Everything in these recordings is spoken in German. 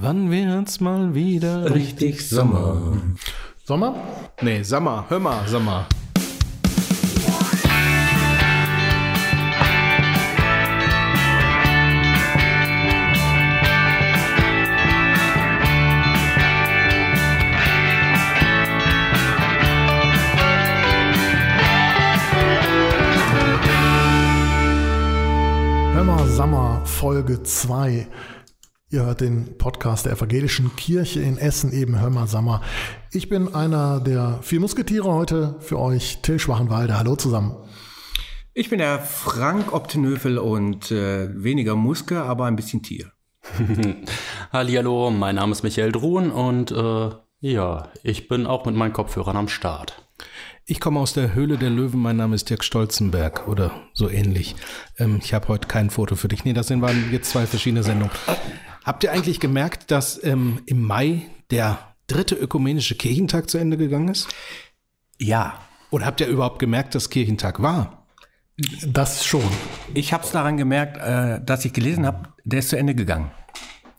Wann wird's mal wieder richtig Sommer? Sommer? Nee, Sommer, hör mal, Sommer. Hör mal, Sommer, Folge 2. Ihr hört den Podcast der Evangelischen Kirche in Essen, eben Hör mal, Sommer. Ich bin einer der vier Musketiere heute für euch, Till Schwachenwalde. Hallo zusammen. Ich bin der Frank Optenöfel und äh, weniger Muske, aber ein bisschen Tier. Hallihallo, mein Name ist Michael Druhn und äh, ja, ich bin auch mit meinen Kopfhörern am Start. Ich komme aus der Höhle der Löwen, mein Name ist Dirk Stolzenberg oder so ähnlich. Ähm, ich habe heute kein Foto für dich. Nee, das sind waren jetzt zwei verschiedene Sendungen. Habt ihr eigentlich gemerkt, dass ähm, im Mai der dritte ökumenische Kirchentag zu Ende gegangen ist? Ja, Oder habt ihr überhaupt gemerkt, dass Kirchentag war? Das schon. ich habe es daran gemerkt, äh, dass ich gelesen habe, der ist zu Ende gegangen.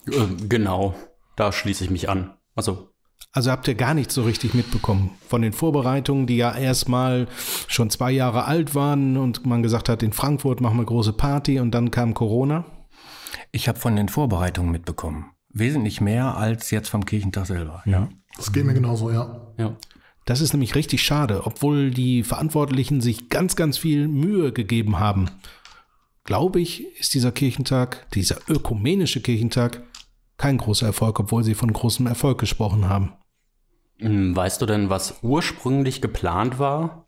Äh, genau, da schließe ich mich an. Also, Also habt ihr gar nichts so richtig mitbekommen von den Vorbereitungen, die ja erstmal schon zwei Jahre alt waren und man gesagt hat, in Frankfurt machen wir große Party und dann kam Corona? Ich habe von den Vorbereitungen mitbekommen. Wesentlich mehr als jetzt vom Kirchentag selber. Ja. Das geht mir genauso, ja. ja. Das ist nämlich richtig schade, obwohl die Verantwortlichen sich ganz, ganz viel Mühe gegeben haben. Glaube ich, ist dieser Kirchentag, dieser ökumenische Kirchentag, kein großer Erfolg, obwohl sie von großem Erfolg gesprochen haben. Hm, Weißt du denn, was ursprünglich geplant war?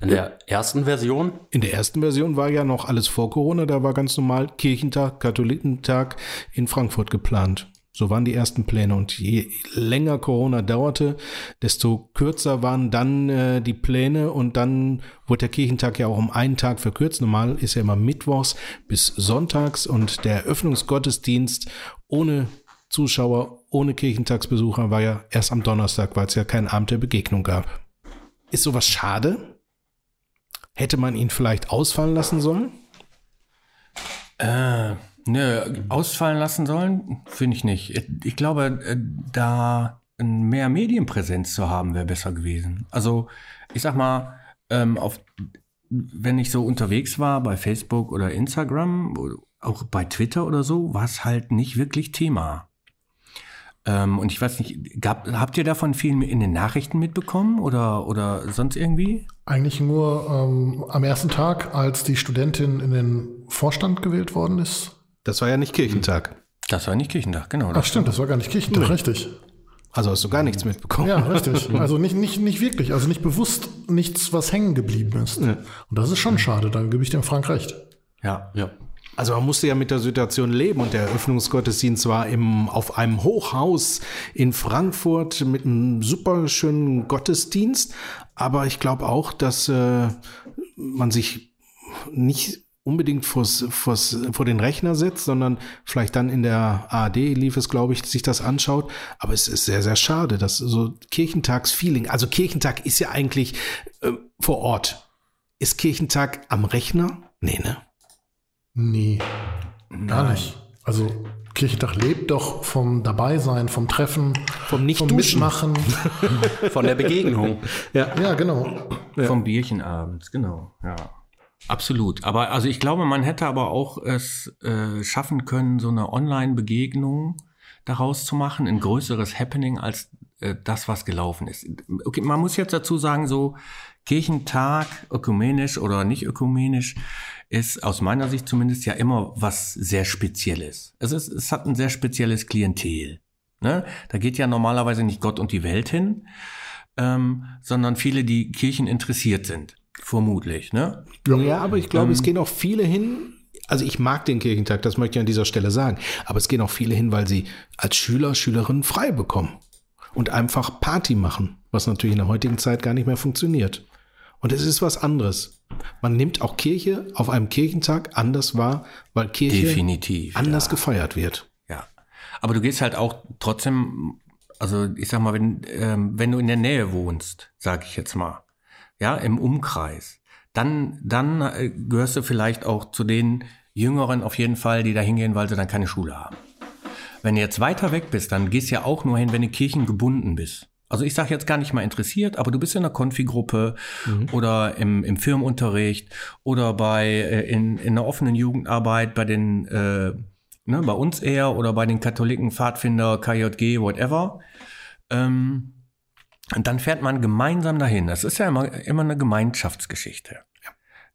In der ersten Version? In der ersten Version war ja noch alles vor Corona, da war ganz normal Kirchentag, Katholikentag in Frankfurt geplant. So waren die ersten Pläne und je länger Corona dauerte, desto kürzer waren dann äh, die Pläne und dann wurde der Kirchentag ja auch um einen Tag verkürzt. Normal ist ja immer mittwochs bis sonntags und der Eröffnungsgottesdienst ohne Zuschauer, ohne Kirchentagsbesucher war ja erst am Donnerstag, weil es ja keinen Abend der Begegnung gab. Ist sowas schade? Hätte man ihn vielleicht ausfallen lassen sollen? Äh, nö, ausfallen lassen sollen, finde ich nicht. Ich glaube, äh, da mehr Medienpräsenz zu haben, wäre besser gewesen. Also, ich sag mal, ähm, auf, wenn ich so unterwegs war bei Facebook oder Instagram, auch bei Twitter oder so, war es halt nicht wirklich Thema. Ähm, und ich weiß nicht, gab, habt ihr davon viel in den Nachrichten mitbekommen oder, oder sonst irgendwie? Eigentlich nur ähm, am ersten Tag, als die Studentin in den Vorstand gewählt worden ist. Das war ja nicht Kirchentag. Das war nicht Kirchentag, genau. Ach stimmt, das war gar nicht Kirchentag, richtig. Also hast du gar nichts mitbekommen. Ja, richtig. Also nicht, nicht, nicht wirklich, also nicht bewusst nichts, was hängen geblieben ist. Und das ist schon schade, da gebe ich dem Frank recht. Ja. Ja. Also man musste ja mit der Situation leben und der Eröffnungsgottesdienst war im, auf einem Hochhaus in Frankfurt mit einem super schönen Gottesdienst. Aber ich glaube auch, dass äh, man sich nicht unbedingt vors, vors, vor den Rechner setzt, sondern vielleicht dann in der ARD lief es, glaube ich, sich das anschaut. Aber es ist sehr, sehr schade, dass so Kirchentagsfeeling, also Kirchentag ist ja eigentlich äh, vor Ort. Ist Kirchentag am Rechner? Nee, ne? Nee, gar nicht. Also Kirchentag lebt doch vom Dabeisein, vom Treffen, Vom nicht vom. Mitmachen. Von der Begegnung. ja, genau. Vom Bierchen abends, genau. Ja. Absolut. Aber also ich glaube, man hätte aber auch es äh, schaffen können, so eine Online-Begegnung daraus zu machen, ein größeres Happening als äh, das, was gelaufen ist. Okay, man muss jetzt dazu sagen, so Kirchentag, ökumenisch oder nicht ökumenisch, ist aus meiner Sicht zumindest ja immer was sehr Spezielles. Es, ist, es hat ein sehr spezielles Klientel. Ne? Da geht ja normalerweise nicht Gott und die Welt hin, ähm, sondern viele, die Kirchen interessiert sind. Vermutlich, ne? Ja, aber ich glaube, es gehen auch viele hin. Also ich mag den Kirchentag, das möchte ich an dieser Stelle sagen. Aber es gehen auch viele hin, weil sie als Schüler, Schülerinnen frei bekommen und einfach Party machen, was natürlich in der heutigen Zeit gar nicht mehr funktioniert. Und es ist was anderes. Man nimmt auch Kirche auf einem Kirchentag anders wahr, weil Kirche Definitiv. anders ja. gefeiert wird. Ja. Aber du gehst halt auch trotzdem, also ich sag mal, wenn, ähm, wenn du in der Nähe wohnst, sag ich jetzt mal, ja, im Umkreis, dann, dann äh, gehörst du vielleicht auch zu den Jüngeren auf jeden Fall, die da hingehen, weil sie dann keine Schule haben. Wenn du jetzt weiter weg bist, dann gehst du ja auch nur hin, wenn du kirchengebunden bist. Also ich sage jetzt gar nicht mal interessiert, aber du bist in einer Konfi-Gruppe mhm. oder im, im Firmenunterricht oder bei äh, in, in einer offenen Jugendarbeit bei den äh, ne, bei uns eher oder bei den Katholiken, Pfadfinder, KJG, whatever. Ähm, und dann fährt man gemeinsam dahin. Das ist ja immer, immer eine Gemeinschaftsgeschichte.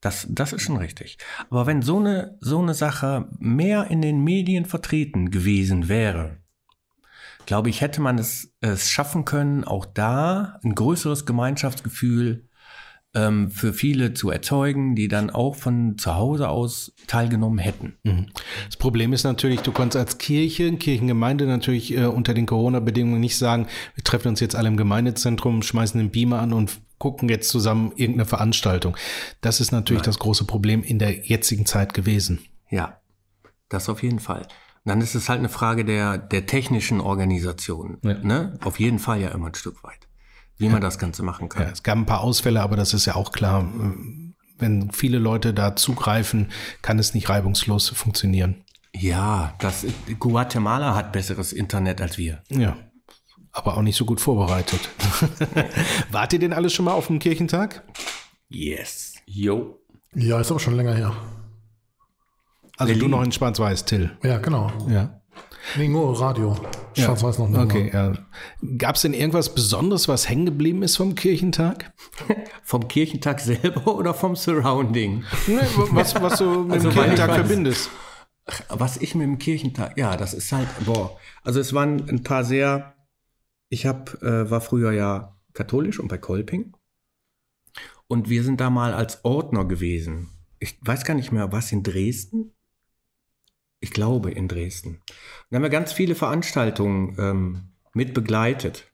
Das, das ist schon richtig. Aber wenn so eine, so eine Sache mehr in den Medien vertreten gewesen wäre, glaube ich, hätte man es, es schaffen können, auch da ein größeres Gemeinschaftsgefühl ähm, für viele zu erzeugen, die dann auch von zu Hause aus teilgenommen hätten. Mhm. Das Problem ist natürlich, du konntest als Kirche, Kirchengemeinde natürlich äh, unter den Corona-Bedingungen nicht sagen, wir treffen uns jetzt alle im Gemeindezentrum, schmeißen den Beamer an und gucken jetzt zusammen irgendeine Veranstaltung. Das ist natürlich Nein. das große Problem in der jetzigen Zeit gewesen. Ja, das auf jeden Fall. Dann ist es halt eine Frage der, der technischen Organisation. Ja. Ne? Auf jeden Fall ja immer ein Stück weit, wie man das Ganze machen kann. Ja, es gab ein paar Ausfälle, aber das ist ja auch klar. Wenn viele Leute da zugreifen, kann es nicht reibungslos funktionieren. Ja, das, Guatemala hat besseres Internet als wir. Ja, aber auch nicht so gut vorbereitet. Wart ihr denn alles schon mal auf dem Kirchentag? Yes. Jo. Ja, ist aber schon länger her. Also Berlin. du noch in Schwarz-Weiß, Till. Ja, genau. Ja. Nee, nur Radio. Schwarz-Weiß noch nicht. Okay, ja. Gab es denn irgendwas Besonderes, was hängen geblieben ist vom Kirchentag? vom Kirchentag selber oder vom Surrounding? Nee, was, was du mit also dem Kirchentag weiß, verbindest. Was ich mit dem Kirchentag, ja, das ist halt, boah. Also es waren ein paar sehr, ich hab, äh, war früher ja katholisch und bei Kolping. Und wir sind da mal als Ordner gewesen. Ich weiß gar nicht mehr, was in Dresden? Ich glaube, in Dresden. Da haben wir ganz viele Veranstaltungen ähm, mit begleitet.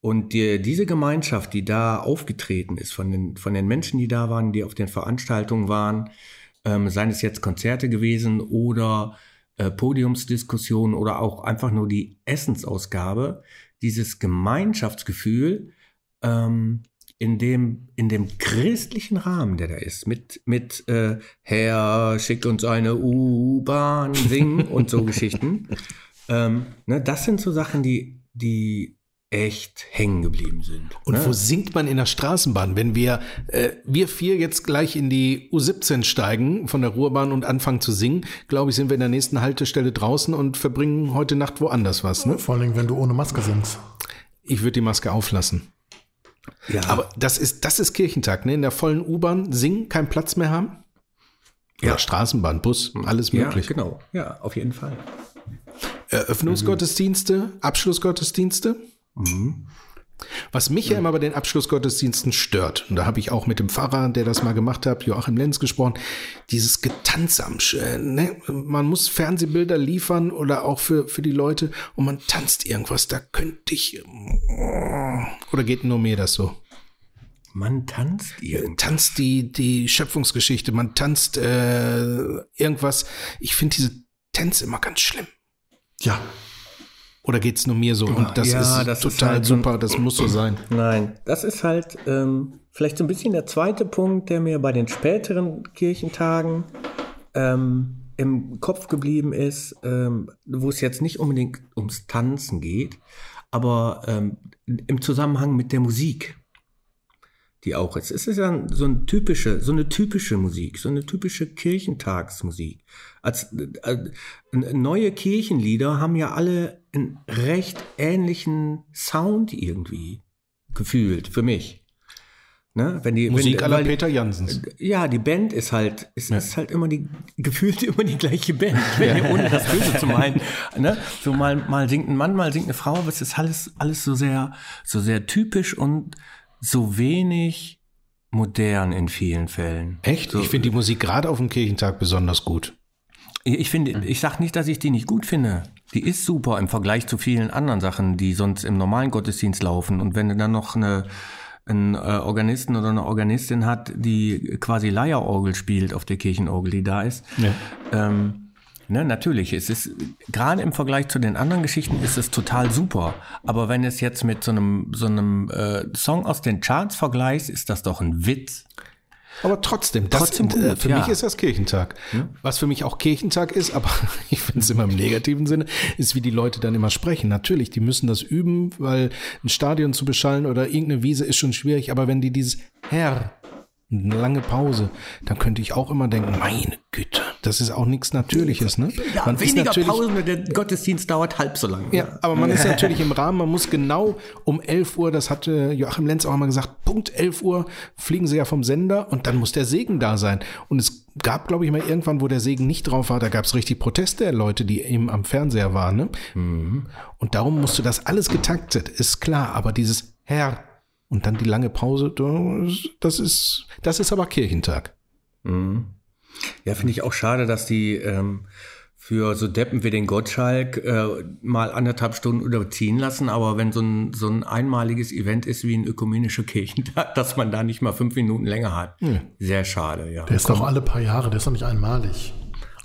Und die, diese Gemeinschaft, die da aufgetreten ist, von den, von den Menschen, die da waren, die auf den Veranstaltungen waren, ähm, seien es jetzt Konzerte gewesen oder äh, Podiumsdiskussionen oder auch einfach nur die Essensausgabe, dieses Gemeinschaftsgefühl, ähm, in dem, in dem christlichen Rahmen, der da ist, mit, mit äh, Herr, schick uns eine U-Bahn, singen und so Geschichten. Ähm, ne, das sind so Sachen, die, die echt hängen geblieben sind. Und ne? wo singt man in der Straßenbahn? Wenn wir, äh, wir vier jetzt gleich in die U17 steigen von der Ruhrbahn und anfangen zu singen, glaube ich, sind wir in der nächsten Haltestelle draußen und verbringen heute Nacht woanders was. Ne? Vor allem, wenn du ohne Maske singst. Ich würde die Maske auflassen. Ja. Aber das ist, das ist Kirchentag, ne? In der vollen U-Bahn singen, keinen Platz mehr haben. Ja, ja Straßenbahn, Bus, alles möglich. Ja, genau. Ja, auf jeden Fall. Eröffnungsgottesdienste, mhm. Abschlussgottesdienste. Mhm. Was mich ja immer bei den Abschlussgottesdiensten stört, und da habe ich auch mit dem Pfarrer, der das mal gemacht hat, Joachim Lenz gesprochen, dieses Getanz am, äh, ne? man muss Fernsehbilder liefern oder auch für, für die Leute und man tanzt irgendwas, da könnte ich, oder geht nur mir das so? Man tanzt irgendwas. Tanzt die, die Schöpfungsgeschichte, man tanzt äh, irgendwas. Ich finde diese Tänze immer ganz schlimm. Ja, oder geht es nur mir so? Und das ja, ist das total ist halt super, das muss so sein. Nein, das ist halt ähm, vielleicht so ein bisschen der zweite Punkt, der mir bei den späteren Kirchentagen ähm, im Kopf geblieben ist, ähm, wo es jetzt nicht unbedingt ums Tanzen geht, aber ähm, im Zusammenhang mit der Musik die auch ist. Es ist ja so eine typische, so eine typische Musik, so eine typische Kirchentagsmusik. Als äh, neue Kirchenlieder haben ja alle einen recht ähnlichen Sound irgendwie gefühlt für mich. Ne? Wenn die, Musik aller Peter Jansens. Ja, die Band ist halt, ist, ja. ist halt immer die, gefühlt immer die gleiche Band, ohne das Böse zu meinen. Ne? So mal, mal singt ein Mann, mal singt eine Frau, aber es ist alles, alles so sehr, so sehr typisch und so wenig modern in vielen Fällen. Echt? So, ich finde die Musik gerade auf dem Kirchentag besonders gut. Ich finde, ich sag nicht, dass ich die nicht gut finde. Die ist super im Vergleich zu vielen anderen Sachen, die sonst im normalen Gottesdienst laufen. Und wenn du dann noch eine, einen äh, Organisten oder eine Organistin hat, die quasi Leierorgel spielt auf der Kirchenorgel, die da ist, ja. ähm, Ne, natürlich, es ist gerade im Vergleich zu den anderen Geschichten ist es total super. Aber wenn es jetzt mit so einem so einem äh, Song aus den Charts vergleichst, ist das doch ein Witz. Aber trotzdem, das, Trotzdem gut, äh, für ja. mich ist das Kirchentag. Was für mich auch Kirchentag ist, aber ich finde es immer im negativen Sinne, ist, wie die Leute dann immer sprechen. Natürlich, die müssen das üben, weil ein Stadion zu beschallen oder irgendeine Wiese ist schon schwierig, aber wenn die dieses Herr, eine lange Pause, dann könnte ich auch immer denken, meine Güte, das ist auch nichts Natürliches, ne? Ja, Man ist weniger natürlich- Pausen, der Gottesdienst dauert halb so lang. ja, aber man ist natürlich im Rahmen, man muss genau um 11 Uhr, das hatte Joachim Lenz auch mal gesagt, Punkt 11 Uhr fliegen sie ja vom Sender und dann muss der Segen da sein. Und es gab, glaube ich, mal irgendwann, wo der Segen nicht drauf war, da gab es richtig Proteste der Leute, die eben am Fernseher waren. Ne? Und darum musste das alles getaktet, ist klar, aber dieses Herr und dann die lange Pause, das ist, das ist aber Kirchentag. Ja, finde ich auch schade, dass die ähm, für so Deppen wie den Gottschalk äh, mal anderthalb Stunden überziehen lassen, aber wenn so ein, so ein einmaliges Event ist wie ein ökumenischer Kirchentag, dass man da nicht mal fünf Minuten länger hat. Sehr schade, ja. Der ist doch alle paar Jahre, der ist doch nicht einmalig.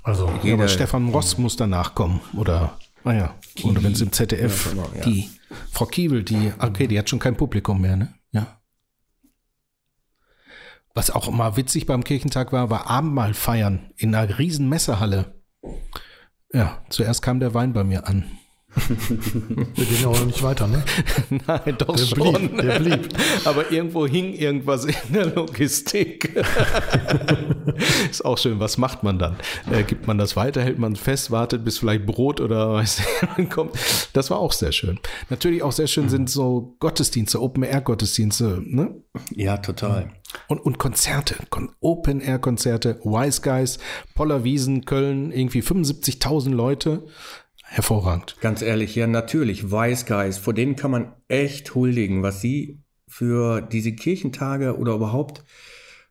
Also, Ja, aber Stefan Ross muss danach kommen. Oder, naja, oder wenn es im ZDF, Ja, genau, ja. die Frau Kiewel, die, okay, die hat schon kein Publikum mehr, ne? Was auch immer witzig beim Kirchentag war, war Abendmahl feiern in einer riesen Messehalle. Ja, zuerst kam der Wein bei mir an. wir gehen ja auch noch nicht weiter, ne? Nein, doch Der schon. blieb, der blieb. Aber irgendwo hing irgendwas in der Logistik. Ist auch schön. Was macht man dann? Äh, gibt man das weiter? Hält man fest? Wartet, bis vielleicht Brot oder weiß ich, kommt? Das war auch sehr schön. Natürlich auch sehr schön sind so Gottesdienste, Open-Air-Gottesdienste, ne? Ja, total. Und, und Konzerte, Kon Open-Air-Konzerte, Wise Guys, Pollerwiesen, Köln, irgendwie 75.000 Leute. Hervorragend. Ganz ehrlich, ja, natürlich, Wise Guys, vor denen kann man echt huldigen, was sie für diese Kirchentage oder überhaupt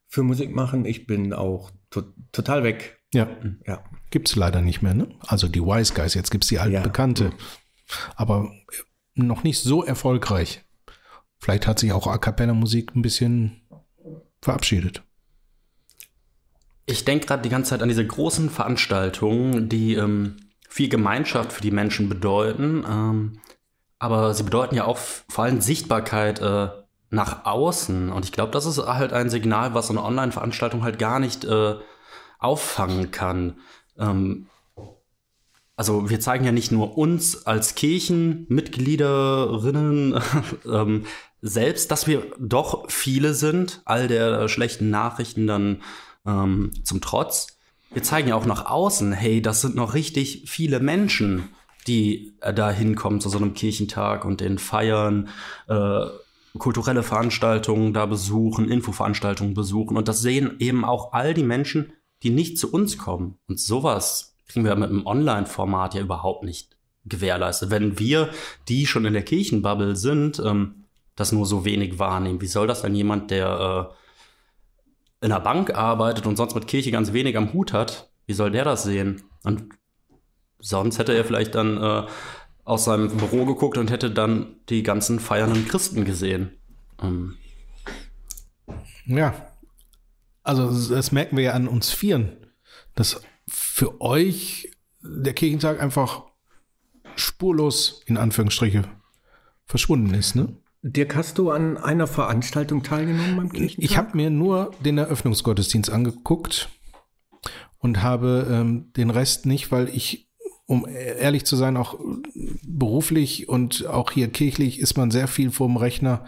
für Musik machen. Ich bin auch to total weg. Ja, Ja. gibt's leider nicht mehr, ne? Also die Wise Guys, jetzt gibt's die alten Ja. Bekannte. Aber noch nicht so erfolgreich. Vielleicht hat sich auch A Cappella Musik ein bisschen verabschiedet. Ich denke gerade die ganze Zeit an diese großen Veranstaltungen, die ähm, viel Gemeinschaft für die Menschen bedeuten. Ähm, aber sie bedeuten ja auch vor allem Sichtbarkeit äh, nach außen. Und ich glaube, das ist halt ein Signal, was eine Online-Veranstaltung halt gar nicht äh, auffangen kann. Ähm, also wir zeigen ja nicht nur uns als Kirchenmitgliederinnen ähm, selbst, dass wir doch viele sind, all der schlechten Nachrichten dann ähm, zum Trotz. Wir zeigen ja auch nach außen, hey, das sind noch richtig viele Menschen, die äh, da hinkommen zu so einem Kirchentag und den feiern, äh, kulturelle Veranstaltungen da besuchen, Infoveranstaltungen besuchen. Und das sehen eben auch all die Menschen, die nicht zu uns kommen. Und sowas kriegen wir mit einem Online-Format ja überhaupt nicht gewährleistet. Wenn wir, die schon in der Kirchenbubble sind, ähm, das nur so wenig wahrnehmen, wie soll das dann jemand, der äh, in einer Bank arbeitet und sonst mit Kirche ganz wenig am Hut hat, wie soll der das sehen? Und sonst hätte er vielleicht dann äh, aus seinem Büro geguckt und hätte dann die ganzen feiernden Christen gesehen. Ähm, Ja. Also das merken wir ja an uns Vieren, dass für euch der Kirchentag einfach spurlos in Anführungsstriche verschwunden ist, ne? Dirk, hast du an einer Veranstaltung teilgenommen beim Kirchentag? Ich habe mir nur den Eröffnungsgottesdienst angeguckt und habe ähm, den Rest nicht, weil ich, um ehrlich zu sein, auch beruflich und auch hier kirchlich ist man sehr viel vorm Rechner.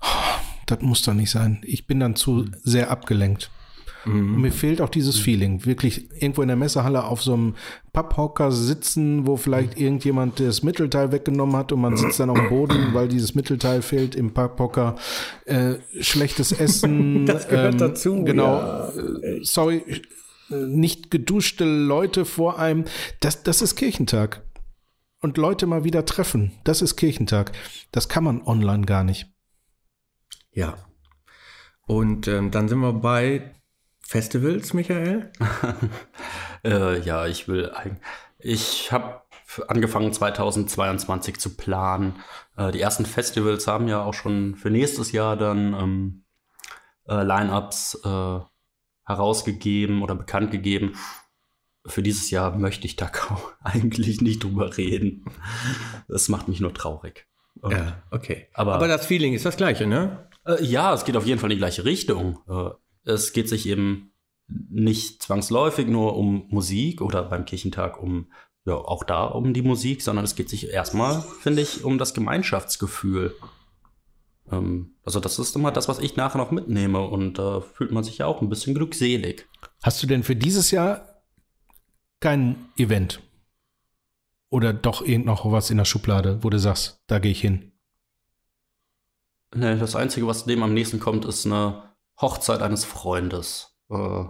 Oh, das muss doch nicht sein. Ich bin dann zu sehr abgelenkt. Und mir fehlt auch dieses Feeling. Wirklich irgendwo in der Messehalle auf so einem Papphocker sitzen, wo vielleicht irgendjemand das Mittelteil weggenommen hat und man sitzt dann auf dem Boden, weil dieses Mittelteil fehlt im Papphocker. Äh, schlechtes Essen. Das gehört ähm, dazu, Genau. ja. Äh, sorry, äh, nicht geduschte Leute vor einem. Das, das ist Kirchentag. Und Leute mal wieder treffen. Das ist Kirchentag. Das kann man online gar nicht. Ja. Und ähm, dann sind wir bei Festivals, Michael. Äh, ja, ich will eigentlich. Ich habe angefangen 2022 zu planen. Äh, die ersten Festivals haben ja auch schon für nächstes Jahr dann ähm, äh, Line-ups äh, herausgegeben oder bekannt gegeben. Für dieses Jahr möchte ich da kaum eigentlich nicht drüber reden. Das macht mich nur traurig. Äh, Ja, okay. Aber- Aber das Feeling ist das gleiche, ne? Äh, ja, es geht auf jeden Fall in die gleiche Richtung. Es geht sich eben nicht zwangsläufig nur um Musik oder beim Kirchentag um ja auch da um die Musik, sondern es geht sich erstmal, finde ich, um das Gemeinschaftsgefühl. Ähm, also das ist immer das, was ich nachher noch mitnehme und da äh, fühlt man sich ja auch ein bisschen glückselig. Hast du denn für dieses Jahr kein Event? Oder doch irgend noch was in der Schublade, wo du sagst, da gehe ich hin? Nee, das Einzige, was dem am nächsten kommt, ist eine Hochzeit eines Freundes, äh,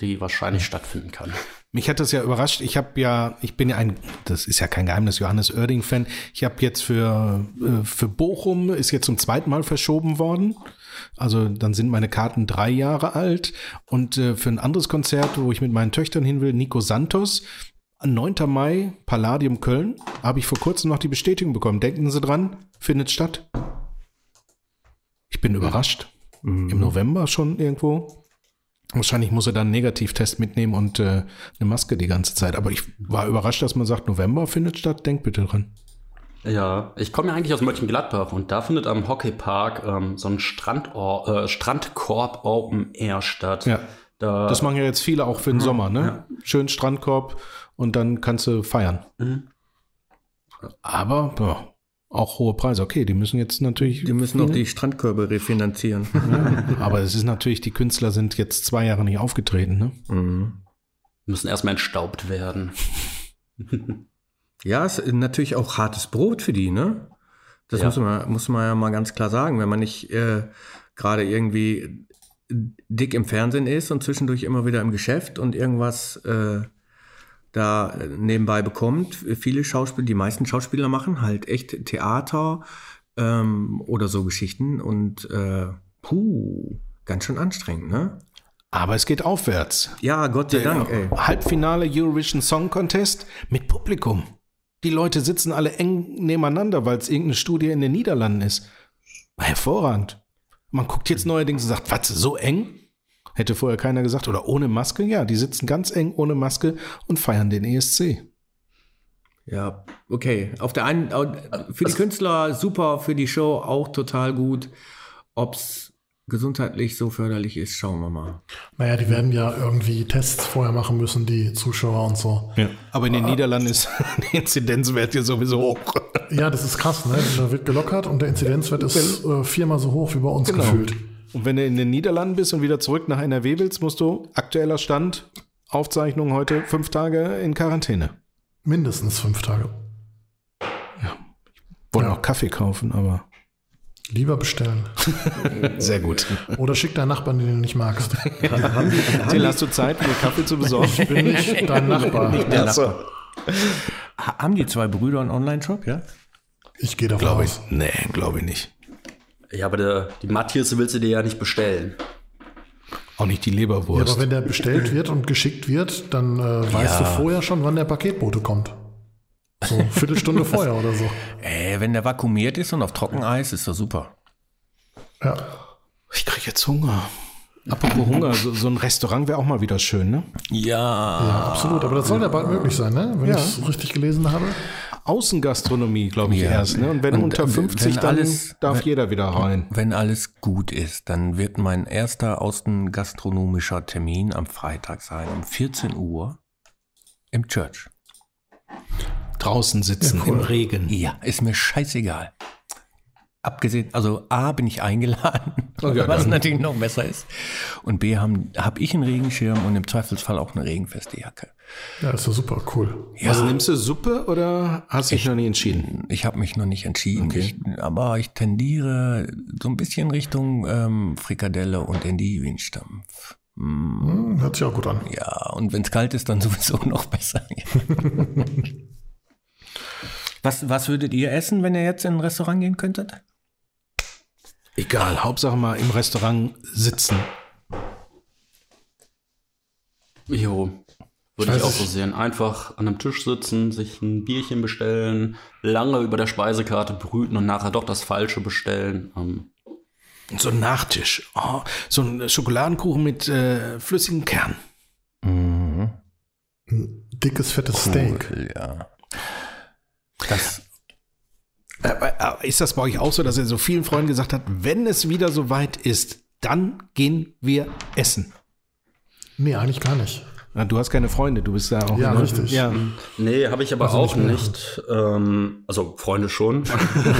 die wahrscheinlich stattfinden kann. Mich hat das ja überrascht. Ich habe ja, ich bin ja ein, das ist ja kein Geheimnis, Johannes Oerding-Fan. Ich habe jetzt für, äh, für Bochum, ist jetzt zum zweiten Mal verschoben worden. Also dann sind meine Karten drei Jahre alt. Und äh, für ein anderes Konzert, wo ich mit meinen Töchtern hin will, Nico Santos, 9. Mai, Palladium Köln, habe ich vor kurzem noch die Bestätigung bekommen. Denken Sie dran, findet statt. Ich bin überrascht. Mhm. Im November schon irgendwo. Wahrscheinlich muss er dann einen Negativtest mitnehmen und äh, eine Maske die ganze Zeit. Aber ich war überrascht, dass man sagt, November findet statt. Denk bitte dran. Ja, ich komme ja eigentlich aus Mönchengladbach und da findet am Hockeypark ähm, so ein Strandor äh, Strandkorb Open Air statt. Ja. Da, das machen ja jetzt viele auch für den mhm, Sommer, ne? Ja. Schön Strandkorb und dann kannst du feiern. Mhm. Aber boah, auch hohe Preise. Okay, die müssen jetzt natürlich. Die müssen noch die Strandkörbe refinanzieren. Ja, aber es ist natürlich, die Künstler sind jetzt zwei Jahre nicht aufgetreten, ne? Mhm. Müssen erstmal entstaubt werden. ja, es ist natürlich auch hartes Brot für die, ne? Das ja. muss, man, muss man ja mal ganz klar sagen. Wenn man nicht äh, gerade irgendwie dick im Fernsehen ist und zwischendurch immer wieder im Geschäft und irgendwas äh, da nebenbei bekommt. Viele Schauspieler, die meisten Schauspieler machen halt echt Theater ähm, oder so Geschichten und äh, puh, ganz schön anstrengend, ne? Aber es geht aufwärts. Ja, Gott sei Dank. Ey. Halbfinale Eurovision Song Contest mit Publikum. Die Leute sitzen alle eng nebeneinander, weil es irgendeine Studie in den Niederlanden ist. Hervorragend. Man guckt jetzt neuerdings und sagt, was, so eng? Hätte vorher keiner gesagt. Oder ohne Maske? Ja, die sitzen ganz eng ohne Maske und feiern den ESC. Ja, okay. Auf der einen, für die Künstler super, für die Show auch total gut. Ob es gesundheitlich so förderlich ist, schauen wir mal. Naja, die werden ja irgendwie Tests vorher machen müssen, die Zuschauer und so. Ja, aber in den Niederlanden ist der Inzidenzwert ja sowieso hoch. Ja, das ist krass, ne? Da wird gelockert und der Inzidenzwert ist äh, viermal so hoch wie bei uns genau. gefühlt. Und wenn du in den Niederlanden bist und wieder zurück nach NRW willst, musst du aktueller Stand, Aufzeichnung heute, fünf Tage in Quarantäne. Mindestens fünf Tage. Ja. Ich wollte ja. noch Kaffee kaufen, aber. Lieber bestellen. Sehr gut. Oder schick deinen Nachbarn, den du nicht magst. Till, hast du Zeit, mir Kaffee zu besorgen? Ich bin nicht dein Nachbar. Nicht der Nachbar. Haben die zwei Brüder einen Online-Shop, ja? Ich gehe davon glaube aus. Ich, nee, glaube ich nicht. Ja, aber der, die Matthias willst du dir ja nicht bestellen. Auch nicht die Leberwurst. Ja, aber wenn der bestellt wird und geschickt wird, dann äh, weißt ja. du vorher schon, wann der Paketbote kommt. So eine Viertelstunde vorher oder so. Äh, wenn der vakuumiert ist und auf Trockeneis, ist das super. Ja. Ich kriege jetzt Hunger. Apropos Hunger, so, so ein Restaurant wäre auch mal wieder schön, ne? Ja. Ja, absolut. Aber das soll ja bald möglich sein, ne? Wenn ja. ich es richtig gelesen habe. Außengastronomie, glaube ich, ja. erst. Ne? Und wenn und unter 50, wenn alles, dann darf wenn, jeder wieder rein. Wenn alles gut ist, dann wird mein erster außengastronomischer Termin am Freitag sein, um 14 Uhr im Church. Draußen sitzen ja, cool. im Regen. Ja, ist mir scheißegal. Abgesehen, also A, bin ich eingeladen, okay, was dann. natürlich noch besser ist. Und B, habe hab ich einen Regenschirm und im Zweifelsfall auch eine regenfeste Jacke. Ja, ist doch super, cool. Ja. Also nimmst du Suppe oder hast du dich noch nie entschieden? Ich habe mich noch nicht entschieden. Okay. Ich, aber ich tendiere so ein bisschen Richtung ähm, Frikadelle und Endivenstampf. Mm. Hört sich auch gut an. Ja, und wenn es kalt ist, dann sowieso noch besser. was, was würdet ihr essen, wenn ihr jetzt in ein Restaurant gehen könntet? Egal, Hauptsache mal im Restaurant sitzen. Jo, würde ich, ich auch so sehen. Einfach an einem Tisch sitzen, sich ein Bierchen bestellen, lange über der Speisekarte brüten und nachher doch das Falsche bestellen. Ähm. So ein Nachtisch. Oh, so ein Schokoladenkuchen mit äh, flüssigem Kern. Mhm. Ein dickes, fettes cool, Steak. Ja. Das ist das bei euch auch so, dass ihr so vielen Freunden gesagt habt, wenn es wieder so weit ist, dann gehen wir essen. Nee, eigentlich gar nicht. Na, du hast keine Freunde, du bist da auch. Ja, ne? richtig. Ja. Nee, habe ich aber Also auch nicht nicht. Ähm, also Freunde schon.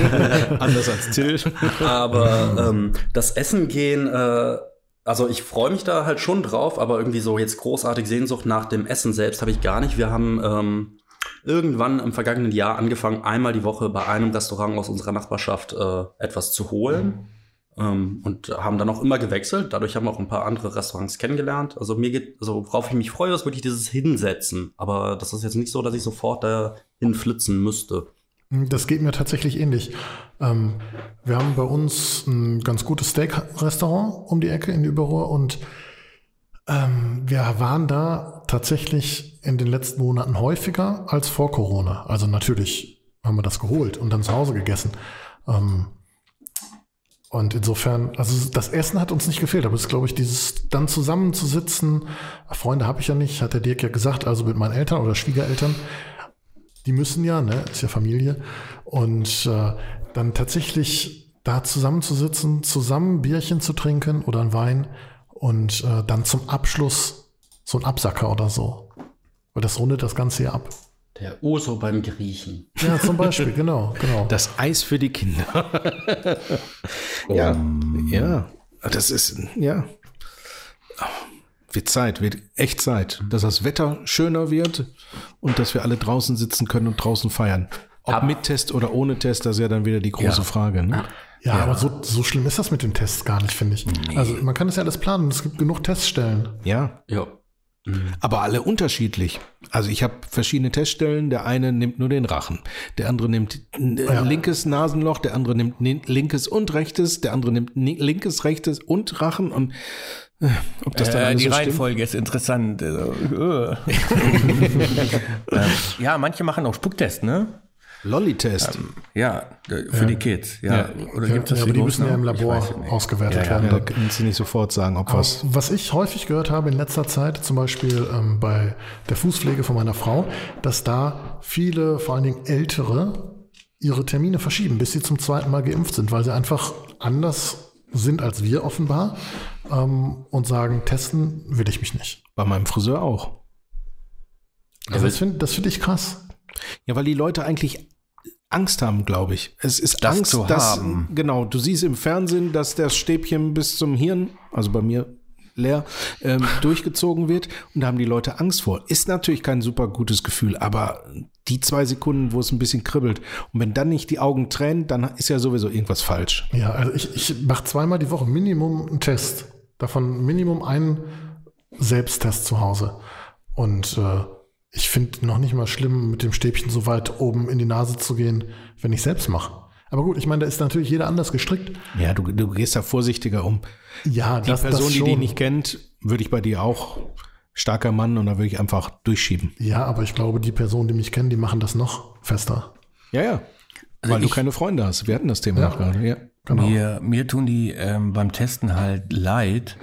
Anders als Till. aber ähm, das Essen gehen, äh, also ich freue mich da halt schon drauf, aber irgendwie so jetzt großartig Sehnsucht nach dem Essen selbst habe ich gar nicht. Wir haben ähm, irgendwann im vergangenen Jahr angefangen, einmal die Woche bei einem Restaurant aus unserer Nachbarschaft äh, etwas zu holen. Ähm, und haben dann auch immer gewechselt. Dadurch haben wir auch ein paar andere Restaurants kennengelernt. Also mir geht, also worauf ich mich freue, ist wirklich dieses Hinsetzen. Aber das ist jetzt nicht so, dass ich sofort dahin flitzen müsste. Das geht mir tatsächlich ähnlich. Ähm, wir haben bei uns ein ganz gutes Steak-Restaurant um die Ecke in Überruhr und ähm, wir waren da tatsächlich in den letzten Monaten häufiger als vor Corona. Also natürlich haben wir das geholt und dann zu Hause gegessen. Ähm, und insofern, also das Essen hat uns nicht gefehlt, aber es ist, glaube ich, dieses dann zusammenzusitzen, Freunde habe ich ja nicht, hat der Dirk ja gesagt, also mit meinen Eltern oder Schwiegereltern, die müssen ja, ne, ist ja Familie. Und äh, dann tatsächlich da zusammenzusitzen, zusammen Bierchen zu trinken oder ein Wein und äh, dann zum Abschluss so ein Absacker oder so. Weil das rundet das Ganze ja ab. Der Uso beim Griechen. Ja, zum Beispiel, genau, genau. Das Eis für die Kinder. ja, ja. Das ist, ja. Wird Zeit, wird echt Zeit, dass das Wetter schöner wird und dass wir alle draußen sitzen können und draußen feiern. Ob Ab- mit Test oder ohne Test, das ist ja dann wieder die große Ja. Frage. Ne? Ja, aber so, so schlimm ist das mit den Tests gar nicht, finde ich. Also man kann es ja alles planen. Es gibt genug Teststellen. Ja, Ja. Aber alle unterschiedlich. Also ich habe verschiedene Teststellen. Der eine nimmt nur den Rachen, der andere nimmt Ja. linkes Nasenloch, der andere nimmt ni- linkes und rechtes, der andere nimmt ni- linkes, rechtes und Rachen und äh, ob das dann Äh, die so stimmt? Reihenfolge ist interessant. Äh, äh. Ja, manche machen auch Spucktest, ne? Lolli-Test. Ja, d- für die Kids. Ja. Oder Ja, gibt es ja, aber die müssen ja im Labor ausgewertet Ja, ja. werden. Ja, da kannst du nicht sofort sagen, ob Aber was. was ich häufig gehört habe in letzter Zeit, zum Beispiel ähm, bei der Fußpflege von meiner Frau, dass da viele, vor allen Dingen ältere, ihre Termine verschieben, bis sie zum zweiten Mal geimpft sind, weil sie einfach anders sind als wir offenbar ähm, und sagen, testen will ich mich nicht. Bei meinem Friseur auch. Also das finde find ich krass. Ja, weil die Leute eigentlich Angst haben, glaube ich. Es ist Das Angst, zu dass, haben. genau, du siehst im Fernsehen, dass das Stäbchen bis zum Hirn, also bei mir leer, ähm, durchgezogen wird und da haben die Leute Angst vor. Ist natürlich kein super gutes Gefühl, aber die zwei Sekunden, wo es ein bisschen kribbelt und wenn dann nicht die Augen tränen, dann ist ja sowieso irgendwas falsch. Ja, also ich, ich mache zweimal die Woche Minimum einen Test. Davon Minimum einen Selbsttest zu Hause. Und äh, ich finde noch nicht mal schlimm, mit dem Stäbchen so weit oben in die Nase zu gehen, wenn ich selbst mache. Aber gut, ich meine, da ist natürlich jeder anders gestrickt. Ja, du, du gehst da vorsichtiger um. Ja, Die Person, die dich nicht kennt, würde ich bei dir auch starker Mann und da würde ich einfach durchschieben. Ja, aber ich glaube, die Personen, die mich kennen, die machen das noch fester. Ja, ja. Also Weil du ich- keine Freunde hast. Wir hatten das Thema Ja. noch gerade. Ja. Genau. Mir, mir tun die ähm, beim Testen halt leid,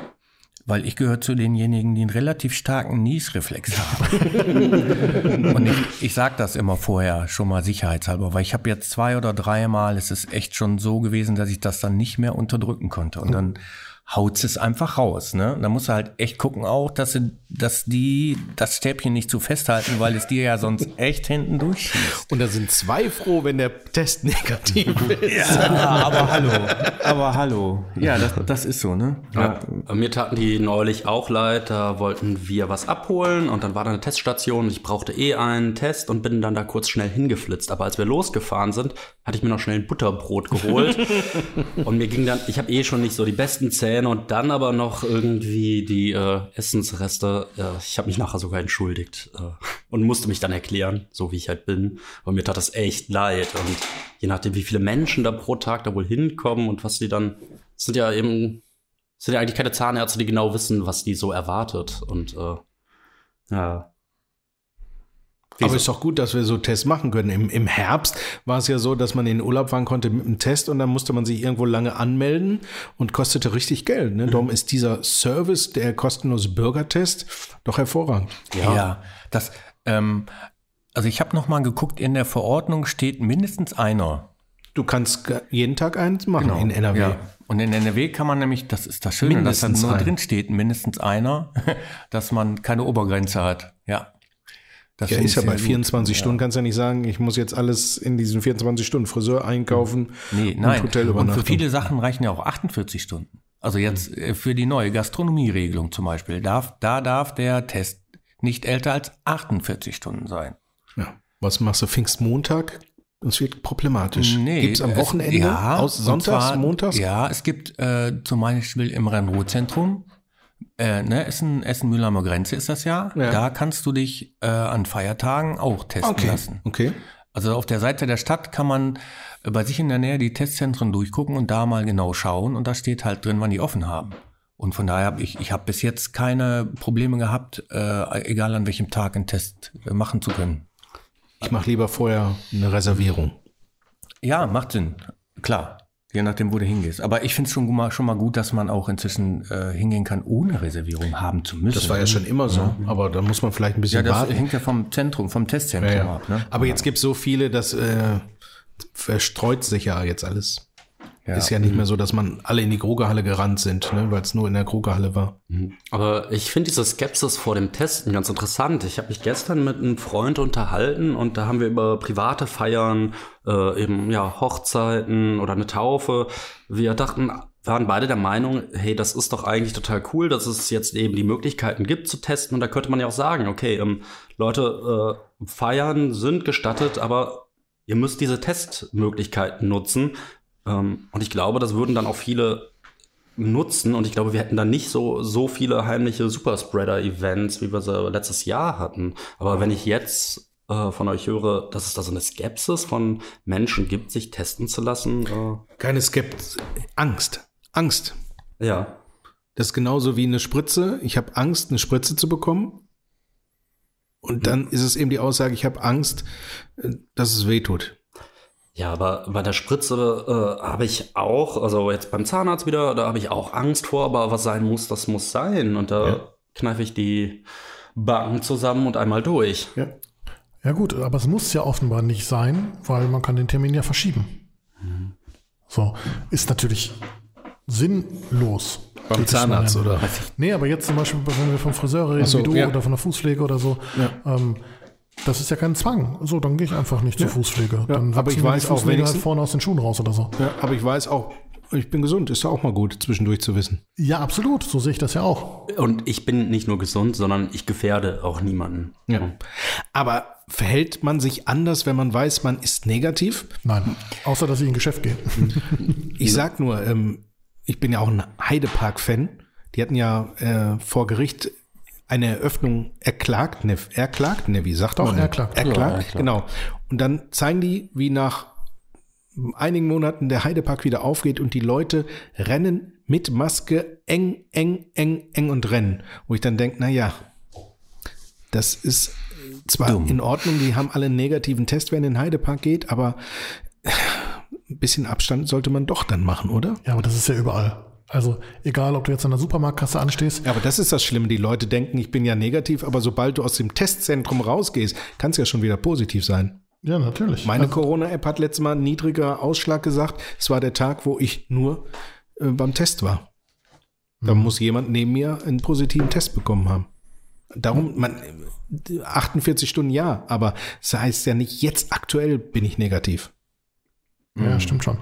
weil ich gehöre zu denjenigen, die einen relativ starken Niesreflex haben. Und ich, ich sage das immer vorher schon mal sicherheitshalber, weil ich habe jetzt zwei oder dreimal, es ist echt schon so gewesen, dass ich das dann nicht mehr unterdrücken konnte. Und dann haut es einfach raus. Ne? Da musst du halt echt gucken auch, dass, sie, dass die das Stäbchen nicht zu festhalten, weil es dir ja sonst echt hinten durchschießt. Und da sind zwei froh, wenn der Test negativ ist. Ja, aber hallo. Aber hallo. Ja, das, das ist so, ne? Ja. Mir taten die neulich auch leid. Da wollten wir was abholen und dann war da eine Teststation. und Ich brauchte eh einen Test und bin dann da kurz schnell hingeflitzt. Aber als wir losgefahren sind, hatte ich mir noch schnell ein Butterbrot geholt. und mir ging dann, ich habe eh schon nicht so die besten Zähne und dann aber noch irgendwie die äh, Essensreste. Äh, ich habe mich nachher sogar entschuldigt äh, und musste mich dann erklären, so wie ich halt bin. Und mir tat das echt leid. Und je nachdem, wie viele Menschen da pro Tag da wohl hinkommen und was die dann, das sind ja eben es sind ja eigentlich keine Zahnärzte, die genau wissen, was die so erwartet. Und äh, ja. Aber ist doch gut, dass wir so Tests machen können. Im, Im Herbst war es ja so, dass man in den Urlaub fahren konnte mit einem Test und dann musste man sich irgendwo lange anmelden und kostete richtig Geld. Ne? Darum ist dieser Service, der kostenlose Bürgertest, doch hervorragend. Ja, das, ähm, also ich habe noch mal geguckt, in der Verordnung steht mindestens einer. Du kannst jeden Tag eins machen in NRW. Ja. Und in NRW kann man nämlich, das ist das Schöne, dass da Mindestens nur ein. drin steht, mindestens einer, dass man keine Obergrenze hat. Ja. Das Ja, ist ja bei gut. 24 Stunden, kannst ja nicht sagen, ich muss jetzt alles in diesen 24 Stunden Friseur einkaufen Nee, und nein. Und Hotelübernachtung. für viele Sachen reichen ja auch 48 Stunden. Also jetzt äh, für die neue Gastronomieregelung zum Beispiel, darf, da darf der Test nicht älter als 48 Stunden sein. Ja. Was machst du Pfingstmontag? Das wird problematisch. Nee, Gibt's am es- Wochenende? ja, aus und Sonntags, zwar- Montags? Ja, es gibt äh, zum Beispiel im Rhein-Ruhr-Zentrum, äh, ne, Essen, Essen Mühlheimer Grenze ist das ja, Ja. da kannst du dich äh, an Feiertagen auch testen Okay. lassen. Okay. Also auf der Seite der Stadt kann man äh, bei sich in der Nähe die Testzentren durchgucken und da mal genau schauen und da steht halt drin, wann die offen haben. Und von daher habe ich, ich habe bis jetzt keine Probleme gehabt, äh, egal an welchem Tag einen Test äh, machen zu können. Ich mache lieber vorher eine Reservierung. Ja, macht Sinn. Klar. Je nachdem, wo du hingehst. Aber ich finde es schon, schon mal gut, dass man auch inzwischen äh, hingehen kann, ohne Reservierung haben zu müssen. Das war ja schon immer so, aber da muss man vielleicht ein Ja, bisschen das warten. hängt ja vom Zentrum, vom Testzentrum Ja, ja. ab. Ne? Aber jetzt gibt es so viele, das äh, verstreut sich ja jetzt alles. Ja. Ist ja nicht mehr so, dass man alle in die Krogerhalle gerannt sind, ne, weil es nur in der Krogerhalle war. Aber ich finde diese Skepsis vor dem Testen ganz interessant. Ich habe mich gestern mit einem Freund unterhalten und da haben wir über private Feiern, äh, eben ja Hochzeiten oder eine Taufe. Wir dachten, waren beide der Meinung, hey, das ist doch eigentlich total cool, dass es jetzt eben die Möglichkeiten gibt zu testen. Und da könnte man ja auch sagen, okay, ähm, Leute, äh, Feiern sind gestattet, aber ihr müsst diese Testmöglichkeiten nutzen. Ähm, und ich glaube, das würden dann auch viele nutzen und ich glaube, wir hätten dann nicht so, so viele heimliche Superspreader-Events, wie wir sie letztes Jahr hatten. Aber wenn ich jetzt äh, von euch höre, dass es da so eine Skepsis von Menschen gibt, sich testen zu lassen, äh, Keine Skepsis, Angst. Angst. ja. Das ist genauso wie eine Spritze. Ich habe Angst, eine Spritze zu bekommen. Und dann ist es eben die Aussage, ich habe Angst, äh, dass es weh tut. Ja, aber bei der Spritze äh, habe ich auch, also jetzt beim Zahnarzt wieder, da habe ich auch Angst vor, aber was sein muss, das muss sein. Und da Ja. kneife ich die Backen zusammen und einmal durch. Ja. Ja gut, aber es muss ja offenbar nicht sein, weil man kann den Termin ja verschieben. So, ist natürlich sinnlos. Beim Zahnarzt, oder? Nee, aber jetzt zum Beispiel, wenn wir vom Friseur reden, so, wie du, ja. oder von der Fußpflege oder so, Ja. ähm, das ist ja kein Zwang. So, dann gehe ich einfach nicht zur Fußpflege. Ja, Dann aber ich weiß auch Fußnägel halt vorne aus den Schuhen raus oder so. Ja, aber ich weiß auch, ich bin gesund. Ist ja auch mal gut, zwischendurch zu wissen. Ja, absolut. So sehe ich das ja auch. Und ich bin nicht nur gesund, sondern ich gefährde auch niemanden. Ja. Aber verhält man sich anders, wenn man weiß, man ist negativ? Nein, außer dass ich in ein Geschäft gehe. Ich sag nur, ähm, ich bin ja auch ein Heidepark-Fan. Die hatten ja äh, vor Gericht eine Eröffnung erklagt, ne, erklagt, ne, wie sagt Doch, man? erklagt. Erklagt, Ja, erklagt. genau. Und dann zeigen die, wie nach einigen Monaten der Heidepark wieder aufgeht und die Leute rennen mit Maske eng, eng, eng, eng und rennen. Wo ich dann denke, na ja, das ist zwar Dumm. in Ordnung, die haben alle einen negativen Test, wenn in den Heidepark geht, aber ein bisschen Abstand sollte man doch dann machen, oder? Ja, aber das ist ja überall. Also egal, ob du jetzt an der Supermarktkasse anstehst, Ja, aber das ist das Schlimme. Die Leute denken, ich bin ja negativ, aber sobald du aus dem Testzentrum rausgehst, kann es ja schon wieder positiv sein. ja natürlich. Meine also, Corona-App hat letztes Mal einen niedriger Ausschlag gesagt. Es war der Tag, wo ich nur äh, beim Test war. Da muss jemand neben mir einen positiven Test bekommen haben. Darum, man, äh, 48 Stunden ja, aber das heißt ja nicht, jetzt aktuell bin ich negativ. ja, stimmt schon.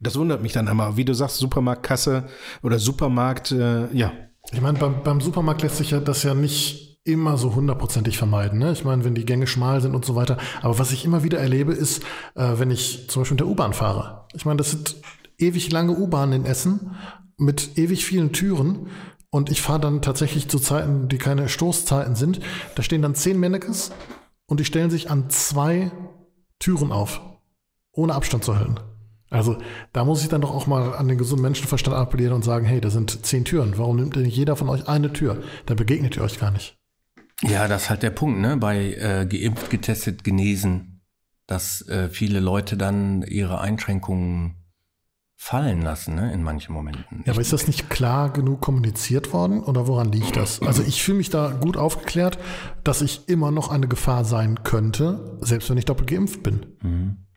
Das wundert mich dann einmal. Wie du sagst, Supermarktkasse oder Supermarkt, äh, ja. Ich meine, beim, beim Supermarkt lässt sich ja das ja nicht immer so hundertprozentig vermeiden. Ne? Ich meine, wenn die Gänge schmal sind und so weiter. Aber was ich immer wieder erlebe, ist, äh, wenn ich zum Beispiel mit der U-Bahn fahre. Ich meine, das sind ewig lange U-Bahnen in Essen mit ewig vielen Türen. Und ich fahre dann tatsächlich zu Zeiten, die keine Stoßzeiten sind. Da stehen dann zehn Mannequins und die stellen sich an zwei Türen auf, ohne Abstand zu halten. Also da muss ich dann doch auch mal an den gesunden Menschenverstand appellieren und sagen, hey, da sind zehn Türen. Warum nimmt denn nicht jeder von euch eine Tür? Dann begegnet ihr euch gar nicht. Ja, das ist halt der Punkt, ne? Bei äh, geimpft, getestet, genesen, dass äh, viele Leute dann ihre Einschränkungen fallen lassen, ne? In manchen Momenten. Ja, aber ist das nicht klar genug kommuniziert worden oder woran liegt das? Also ich fühle mich da gut aufgeklärt, dass ich immer noch eine Gefahr sein könnte, selbst wenn ich doppelt geimpft bin.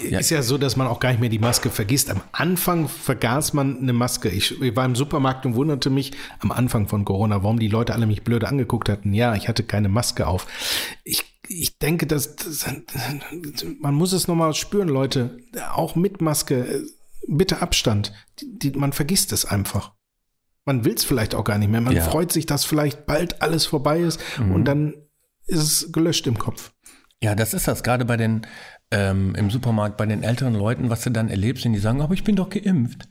Ist ja so, dass man auch gar nicht mehr die Maske vergisst. Am Anfang vergaß man eine Maske. Ich, ich war im Supermarkt und wunderte mich am Anfang von Corona, warum die Leute alle mich blöde angeguckt hatten. Ja, ich hatte keine Maske auf. Ich, ich denke, dass, dass man muss es nochmal spüren, Leute. Auch mit Maske, bitte Abstand. Die, die, man vergisst es einfach. Man will es vielleicht auch gar nicht mehr. Man Ja. freut sich, dass vielleicht bald alles vorbei ist und dann ist es gelöscht im Kopf. Ja, das ist das, gerade bei den, ähm, im Supermarkt, bei den älteren Leuten, was du dann erlebst, wenn die sagen, aber ich bin doch geimpft.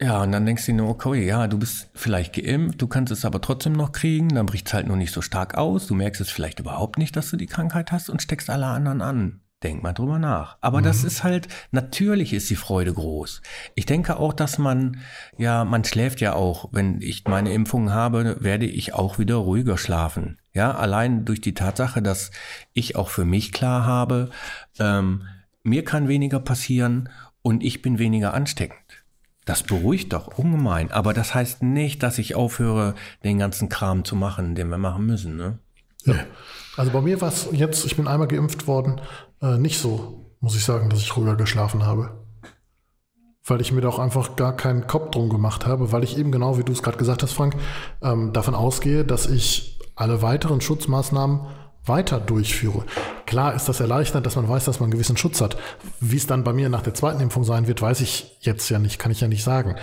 Ja, und dann denkst du dir nur, okay, ja, du bist vielleicht geimpft, du kannst es aber trotzdem noch kriegen, dann bricht es halt nur nicht so stark aus, du merkst es vielleicht überhaupt nicht, dass du die Krankheit hast und steckst alle anderen an. Denk mal drüber nach. Aber das ist halt, natürlich ist die Freude groß. Ich denke auch, dass man, ja, man schläft ja auch. Wenn ich meine Impfung habe, werde ich auch wieder ruhiger schlafen. Ja, allein durch die Tatsache, dass ich auch für mich klar habe, ähm, mir kann weniger passieren und ich bin weniger ansteckend. Das beruhigt doch ungemein. Aber das heißt nicht, dass ich aufhöre, den ganzen Kram zu machen, den wir machen müssen. Ne? Ja. Also bei mir war es jetzt, ich bin einmal geimpft worden, äh, nicht so, muss ich sagen, dass ich ruhiger geschlafen habe. Weil ich mir da auch einfach gar keinen Kopf drum gemacht habe, weil ich eben genau, wie du es gerade gesagt hast, Frank, ähm, davon ausgehe, dass ich alle weiteren Schutzmaßnahmen weiter durchführe. Klar ist das erleichternd, dass man weiß, dass man einen gewissen Schutz hat. Wie es dann bei mir nach der zweiten Impfung sein wird, weiß ich jetzt ja nicht, kann ich ja nicht sagen.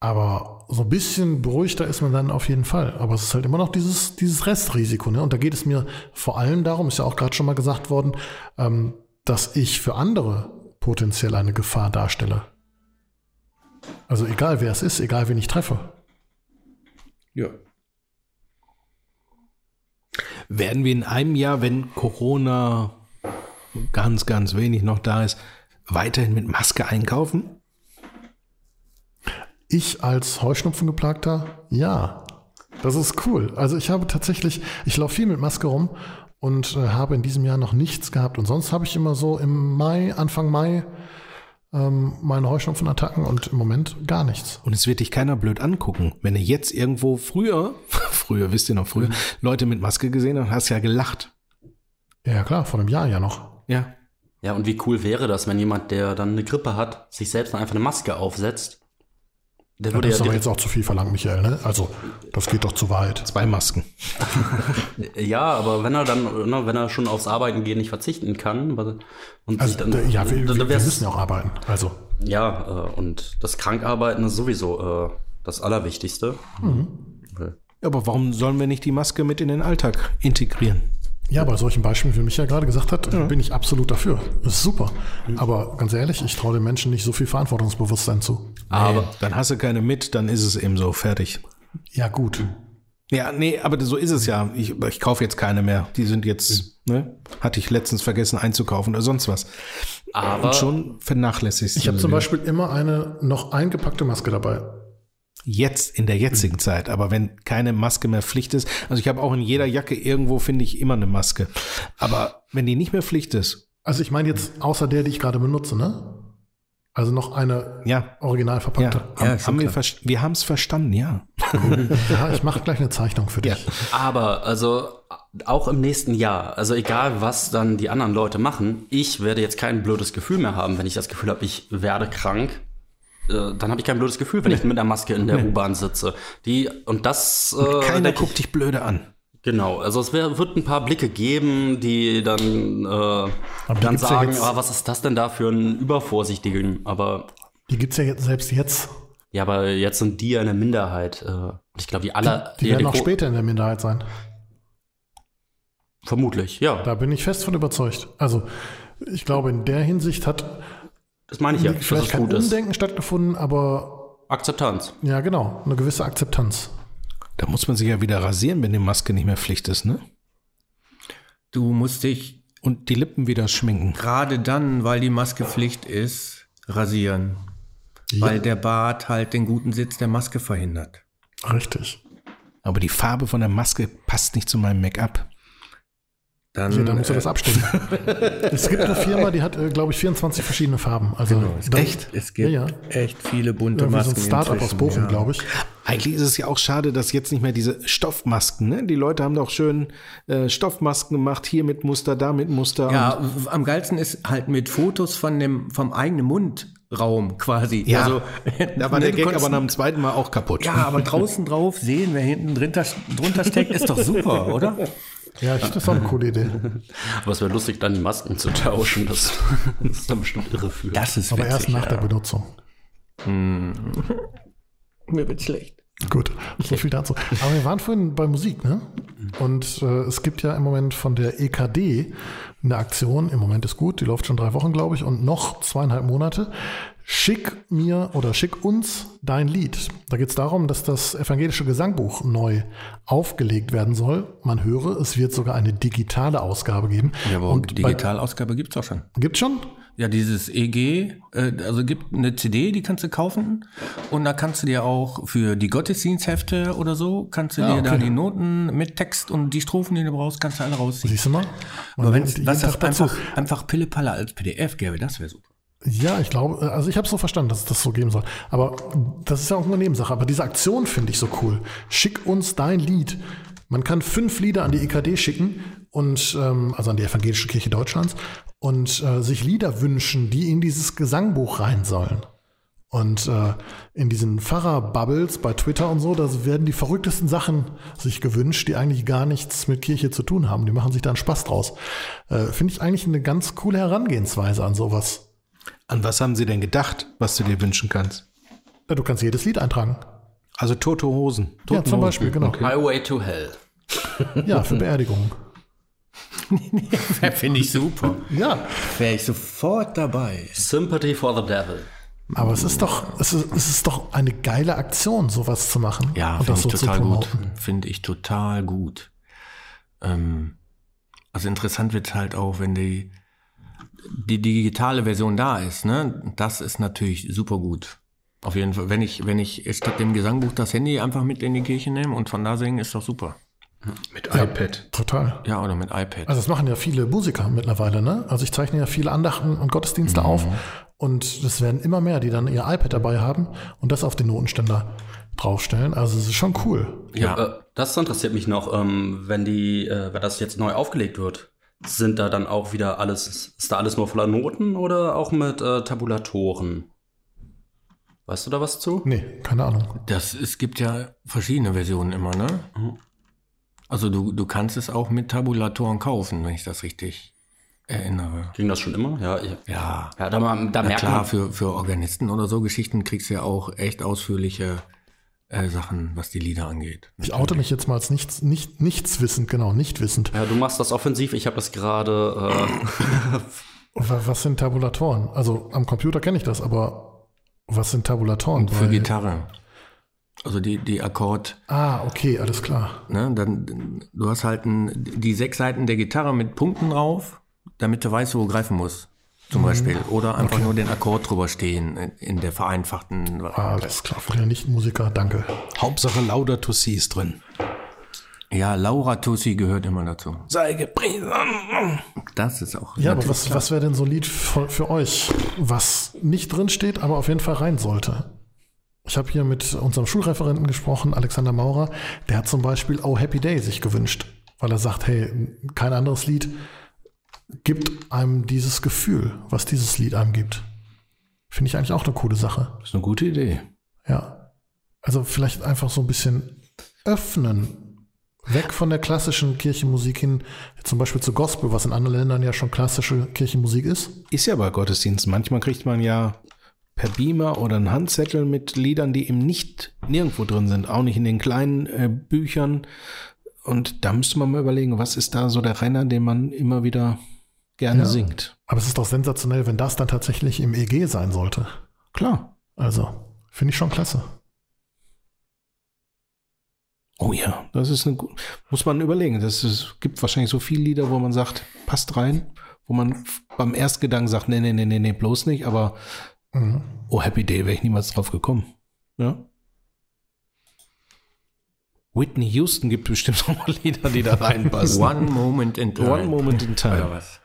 Aber so ein bisschen beruhigter ist man dann auf jeden Fall. Aber es ist halt immer noch dieses, dieses Restrisiko. Ne? Und da geht es mir vor allem darum, ist ja auch gerade schon mal gesagt worden, ähm, dass ich für andere potenziell eine Gefahr darstelle. Also egal wer es ist, egal wen ich treffe. Ja. Werden wir in einem Jahr, wenn Corona ganz, ganz wenig noch da ist, weiterhin mit Maske einkaufen? Ich als Heuschnupfengeplagter, ja. Das ist cool. Also ich habe tatsächlich, ich laufe viel mit Maske rum und äh, habe in diesem Jahr noch nichts gehabt. Und sonst habe ich immer so im Mai, Anfang Mai, ähm, meine Heuschnupfenattacken und im Moment gar nichts. Und es wird dich keiner blöd angucken. Wenn du jetzt irgendwo früher, früher, wisst ihr noch früher, Leute mit Maske gesehen hast, hast du ja gelacht. Ja klar, vor einem Jahr ja noch. Ja. Ja, und wie cool wäre das, wenn jemand, der dann eine Grippe hat, sich selbst dann einfach eine Maske aufsetzt? Der Ja, das ist ja aber jetzt auch zu viel verlangt, Michael. Ne? Also das geht doch zu weit. Zwei Masken. ja, aber wenn er dann, ne, wenn er schon aufs Arbeiten gehen nicht verzichten kann, und Also dann, d- ja, wir, dann wir, müssen ja auch arbeiten. Also ja, äh, und das Krankarbeiten ist sowieso äh, das Allerwichtigste. Weil- Aber warum sollen wir nicht die Maske mit in den Alltag integrieren? Ja, bei solchen Beispielen, wie Michael gerade gesagt hat, bin ich absolut dafür. Das ist super. Aber ganz ehrlich, ich traue den Menschen nicht so viel Verantwortungsbewusstsein zu. Aber dann hast du keine mit, dann ist es eben so fertig. Ja gut. Ja, nee, aber so ist es ja. Ich, ich kaufe jetzt keine mehr. Die sind jetzt, ne? Hatte ich letztens vergessen einzukaufen oder sonst was. Aber Und schon vernachlässigst Ich habe zum. Beispiel immer eine noch eingepackte Maske dabei. Jetzt, in der jetzigen Zeit. Aber wenn keine Maske mehr Pflicht ist, also ich habe auch in jeder Jacke irgendwo, finde ich, immer eine Maske. Aber wenn die nicht mehr Pflicht ist, Also ich meine jetzt außer der, die ich gerade benutze, ne? Also noch eine ja, original ja, verpackte. haben, ist haben wir, wir haben es verstanden, ja. Ja, ich mache gleich eine Zeichnung für dich. Aber, also, auch im nächsten Jahr, also egal, was dann die anderen Leute machen, ich werde jetzt kein blödes Gefühl mehr haben, wenn ich das Gefühl habe, ich werde krank. Äh, dann habe ich kein blödes Gefühl, wenn ich mit einer Maske in der U-Bahn sitze. Die, und das. Äh, Keiner guckt dich blöde an. Genau, also es wär, wird ein paar Blicke geben, die dann, äh, die dann ja sagen, jetzt- ah, was ist das denn da für ein Übervorsichtigen? Aber Die gibt's ja jetzt, selbst jetzt. ja, aber jetzt sind die ja eine Minderheit. Äh, und ich glaube, die aller Die werden auch später in der Minderheit sein. Vermutlich, ja. Da bin ich fest von überzeugt. Also ich glaube, in der Hinsicht hat Das meine ich ja, dass vielleicht es kein gut ist. Umdenken stattgefunden, aber Akzeptanz. ja genau, eine gewisse Akzeptanz. Da muss man sich ja wieder rasieren, wenn die Maske nicht mehr Pflicht ist, ne? Du musst dich Und die Lippen wieder schminken. gerade dann, weil die Maske Pflicht ist, rasieren. Weil der Bart halt den guten Sitz der Maske verhindert. Richtig. Aber die Farbe von der Maske passt nicht zu meinem Make-up. Dann, Ja, dann musst du äh, das abstimmen. es gibt eine Firma, die hat, äh, glaube ich, 24 verschiedene Farben. Also Genau, es, dann- echt, es gibt Ja, ja. echt viele bunte Irgendwie so Masken. ein Startup aus Bochum, ja. glaube ich. Eigentlich ist es ja auch schade, dass jetzt nicht mehr diese Stoffmasken, ne? Die Leute haben doch schön äh, Stoffmasken gemacht, hier mit Muster, da mit Muster. Ja, am geilsten ist halt mit Fotos von dem, vom eigenen Mundraum quasi. Ja, also, da war der du Gag aber nach dem zweiten Mal auch kaputt. Ja, aber draußen drauf sehen, wer hinten drunter, drunter steckt, ist doch super, oder? Ja, ich, das ist auch eine coole Idee. Aber es wäre lustig, dann die Masken zu tauschen. Das, das ist dann bestimmt irre für. Das ist Aber witzig, erst nach ja. der Benutzung. Mir wird schlecht. Gut, so viel dazu. Aber wir waren vorhin bei Musik, ne? Und äh, es gibt ja im Moment von der EKD eine Aktion. Im Moment ist gut, die läuft schon drei Wochen, glaube ich, und noch zweieinhalb Monate. Schick mir oder schick uns dein Lied. Da geht es darum, dass das evangelische Gesangbuch neu aufgelegt werden soll. Man höre, es wird sogar eine digitale Ausgabe geben. Ja, aber und bei- Digitalausgabe gibt's doch schon. Gibt's schon? Ja, dieses EG, äh, also gibt eine CD, die kannst du kaufen und da kannst du dir auch für die Gottesdiensthefte oder so, kannst du Ah, dir da okay. die Noten mit Text und die Strophen, die du brauchst, kannst du alle rausziehen. Siehst du mal? Man Aber wenn was das dazu. einfach, einfach Pille-Palle als PDF gäbe, das wäre super. Ja, ich glaube, also ich habe so verstanden, dass es das so geben soll. Aber das ist ja auch eine Nebensache. Aber diese Aktion finde ich so cool. Schick uns dein Lied. Man kann fünf Lieder an die EKD schicken und ähm, also an die Evangelische Kirche Deutschlands und äh, sich Lieder wünschen, die in dieses Gesangbuch rein sollen. Und äh, in diesen Pfarrer-Bubbles bei Twitter und so, da werden die verrücktesten Sachen sich gewünscht, die eigentlich gar nichts mit Kirche zu tun haben. Die machen sich da einen Spaß draus. Äh, Finde ich eigentlich eine ganz coole Herangehensweise an sowas. An was haben sie denn gedacht, was du dir wünschen kannst? Ja, du kannst jedes Lied eintragen. Also Tote Hosen. Ja, Toten zum Hosen. Beispiel, genau. Highway to Hell. Ja, für Beerdigungen. Finde ich super. Ja, Wäre ich sofort dabei. Sympathy for the Devil. aber es ist doch, es ist, es ist doch eine geile Aktion, sowas zu machen. Ja, finde ich so total gut. Finde ich total gut. Ähm, also interessant wird halt auch, wenn die, die digitale Version da ist. Ne? Das ist natürlich super gut. Auf jeden Fall. Wenn ich, wenn ich statt dem Gesangbuch das Handy einfach mit in die Kirche nehme und von da singen, ist doch super. Mit iPad. Total. Ja, oder mit iPad. Also das machen ja viele Musiker mittlerweile, ne? Also ich zeichne ja viele Andachten und Gottesdienste auf und es werden immer mehr, die dann ihr iPad dabei haben und das auf den Notenständer draufstellen. Also es ist schon cool. ja. Äh, das interessiert mich noch, ähm, wenn die, äh, wenn das jetzt neu aufgelegt wird. Sind da dann auch wieder alles, ist da alles nur voller Noten oder auch mit äh, Tabulatoren? Weißt du da was zu? Nee, keine Ahnung. Das, es gibt ja verschiedene Versionen immer, ne? Mhm. Also du, du kannst es auch mit Tabulatoren kaufen, wenn ich das richtig erinnere. Ging das schon immer? Ja, ich, Ja. ja da, ma- da Na merkt klar, man, für, für Organisten oder so Geschichten kriegst du ja auch echt ausführliche äh, Sachen, was die Lieder angeht. Ich oute mich jetzt mal als nichts, nicht, nichts wissend, genau, nicht wissend. ja, du machst das offensiv, ich habe das gerade, äh, Wa- Was sind Tabulatoren? Also am Computer kenne ich das, aber was sind Tabulatoren? Für Bei- Gitarre. Also die, die Akkord, Ah, okay, alles klar. ne, dann, du hast halt ein, die sechs Seiten der Gitarre mit Punkten drauf, damit du weißt, wo du greifen musst. Mhm. Zum Beispiel. Oder einfach nur den Akkord drüber stehen in, in der vereinfachten Ah, alles klar. Für den Nicht-Musiker, danke. Hauptsache Laudato Si ist drin. Ja, Laura Tussi gehört immer dazu. Sei gepriesen. Das ist auch. Ja, aber was, klar. was wäre denn so ein Lied für, für euch, was nicht drin steht, aber auf jeden Fall rein sollte? Ich habe hier mit unserem Schulreferenten gesprochen, Alexander Maurer. Der hat zum Beispiel Oh Happy Day sich gewünscht, weil er sagt, hey, kein anderes Lied gibt einem dieses Gefühl, was dieses Lied einem gibt. Finde ich eigentlich auch eine coole Sache. Das ist eine gute Idee. Ja. Also vielleicht einfach so ein bisschen öffnen. Weg von der klassischen Kirchenmusik hin, zum Beispiel zu Gospel, was in anderen Ländern ja schon klassische Kirchenmusik ist. Ist ja bei Gottesdiensten. Manchmal kriegt man ja per Beamer oder einen Handzettel mit Liedern, die eben nicht nirgendwo drin sind, auch nicht in den kleinen äh, Büchern. Und da müsste man mal überlegen, was ist da so der Renner, den man immer wieder gerne Ja. singt. Aber es ist doch sensationell, wenn das dann tatsächlich im EG sein sollte. Klar. Also, finde ich schon klasse. Oh ja, das ist eine muss man überlegen. Das ist, gibt wahrscheinlich so viele Lieder, wo man sagt, passt rein, wo man beim Erstgedanken sagt, nee, nee, nee, nee, nee, bloß nicht, aber Mhm. oh, Happy Day wäre ich niemals drauf gekommen. Ja. Whitney Houston gibt bestimmt auch mal Lieder, die da reinpassen. One Moment in Time. One Moment in Oder Time. was?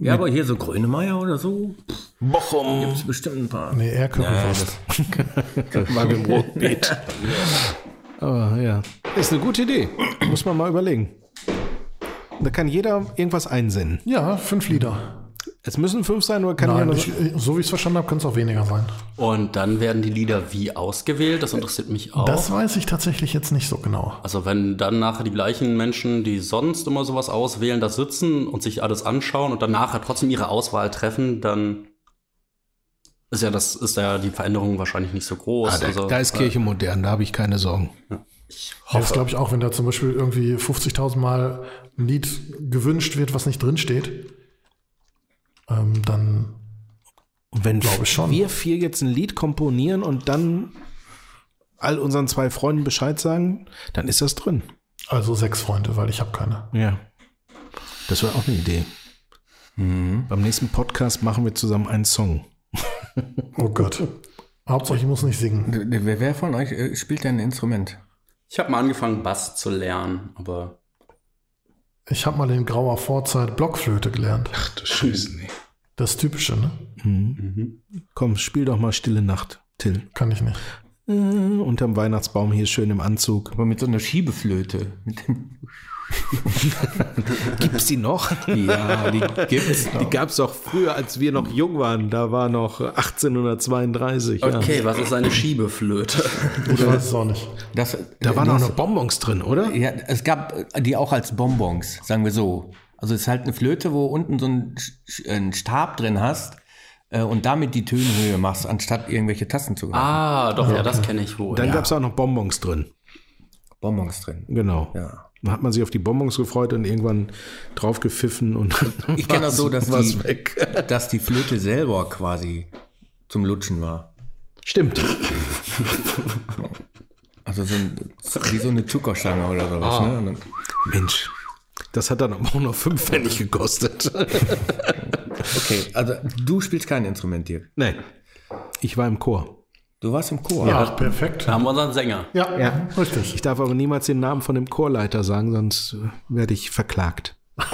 Ja, aber hier so Grönemeyer oder so, Bochum. gibt es bestimmt ein paar. Nee, eher Currywurst. War im Rotbeet. Aber ja, ist eine gute Idee. Muss man mal überlegen. Da kann jeder irgendwas einsenden. Ja, fünf Lieder. Es müssen fünf sein oder kann Nein, ich, so wie ich es verstanden habe, können es auch weniger sein. Und dann werden die Lieder wie ausgewählt? Das interessiert mich auch. Das weiß ich tatsächlich jetzt nicht so genau. also wenn dann nachher die gleichen Menschen, die sonst immer sowas auswählen, da sitzen und sich alles anschauen und dann nachher trotzdem ihre Auswahl treffen, dann ist ja das ist ja die Veränderung wahrscheinlich nicht so groß. Ah, da, also, da ist Kirche modern, da habe ich keine Sorgen. ich Ja, das hoffe, glaube ich auch, wenn da zum Beispiel irgendwie 50.000 Mal ein Lied gewünscht wird, was nicht drin steht, ähm, dann wenn Glaube ich schon. wir vier jetzt ein Lied komponieren und dann all unseren zwei Freunden Bescheid sagen, dann ist das drin. also sechs Freunde, weil ich habe keine. Ja. Das wäre auch eine Idee. Beim nächsten Podcast machen wir zusammen einen Song. Oh Gott. Hauptsache, ich muss nicht singen. Wer, wer von euch äh, spielt denn ein Instrument? ich habe mal angefangen Bass zu lernen, aber Ich habe mal in grauer Vorzeit Blockflöte gelernt. Ach du Scheiße, nee. Das Typische, ne? Komm, spiel doch mal Stille Nacht, Till. Kann ich nicht. Äh, unterm Weihnachtsbaum hier schön im Anzug. Aber mit so einer Schiebeflöte. Mit dem Gibt's die noch? ja, die gibt's. Die gab's doch früher, als wir noch jung waren. Da war noch 1832. Ja. okay, was ist eine Schiebeflöte? Ich weiß es auch nicht. Das, Da waren das, auch noch Bonbons drin, oder? Ja, es gab äh, die auch als Bonbons, sagen wir so. Also es ist halt eine Flöte, wo unten so einen Stab drin hast äh, und damit die Tönhöhe machst, anstatt irgendwelche Tasten zu greifen. ah, doch, ja, das kenne ich wohl. Dann ja. gab's auch noch Bonbons drin. Bonbons drin. Genau. Ja. Hat man sich auf die Bonbons gefreut und irgendwann drauf gepfiffen und Ich kenne das so, dass die, weg. dass die Flöte selber quasi zum Lutschen war. Stimmt. Also so ein, wie so eine Zuckerstange oder sowas. Ne? Und dann- Mensch, das hat dann auch noch fünf Pfennig gekostet. Okay, also du spielst kein Instrument, Dirk. nee. Ich war im Chor. Du warst im Chor. Ja, perfekt. Da haben wir unseren Sänger. Ja, Ja. richtig. Ich darf aber niemals den Namen von dem Chorleiter sagen, sonst äh, werde ich verklagt.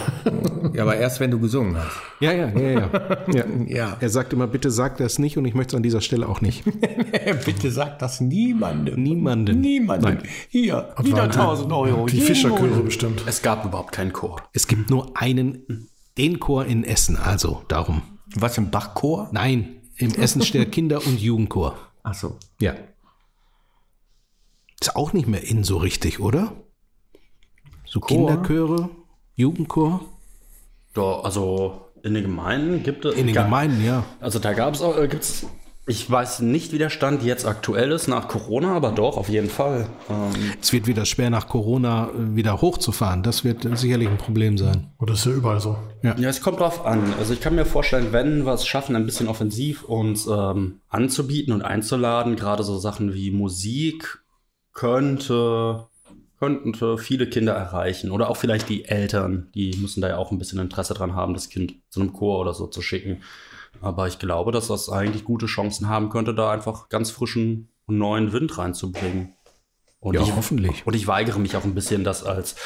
Ja, aber erst wenn du gesungen hast. Ja, ja, ja, ja. ja. Ja. Er sagt immer, bitte sag das nicht und ich möchte es an dieser Stelle auch nicht. Bitte sag das niemandem. Niemanden. Niemandem. Nein. Hier, wieder 1000 Euro. Die Fischerchöre bestimmt. Es gab überhaupt keinen Chor. Es gibt nur einen, den Chor in Essen, also darum. Was im Bachchor? Nein, im Essen steht Kinder- und Jugendchor. Ach so. Ja. Ist auch nicht mehr in so richtig, oder? So Kinderchöre, Jugendchor. Doch, also in den Gemeinden gibt es. In den Gemeinden, ja. Also da gab es auch, äh, gibt's, ich weiß nicht, wie der Stand jetzt aktuell ist nach Corona, aber doch, auf jeden Fall. Ähm, Es wird wieder schwer nach Corona äh, wieder hochzufahren. Das wird sicherlich ein Problem sein. Und das ist ja überall so. ja, es kommt drauf an. Also ich kann mir vorstellen, wenn wir es schaffen, ein bisschen offensiv uns ähm, anzubieten und einzuladen, gerade so Sachen wie Musik könnte könnten viele Kinder erreichen. Oder auch vielleicht die Eltern, die müssen da ja auch ein bisschen Interesse dran haben, das Kind zu einem Chor oder so zu schicken. Aber ich glaube, dass das eigentlich gute Chancen haben könnte, da einfach ganz frischen und neuen Wind reinzubringen. Und Ja, ich, hoffentlich. Und ich weigere mich auch ein bisschen, das als,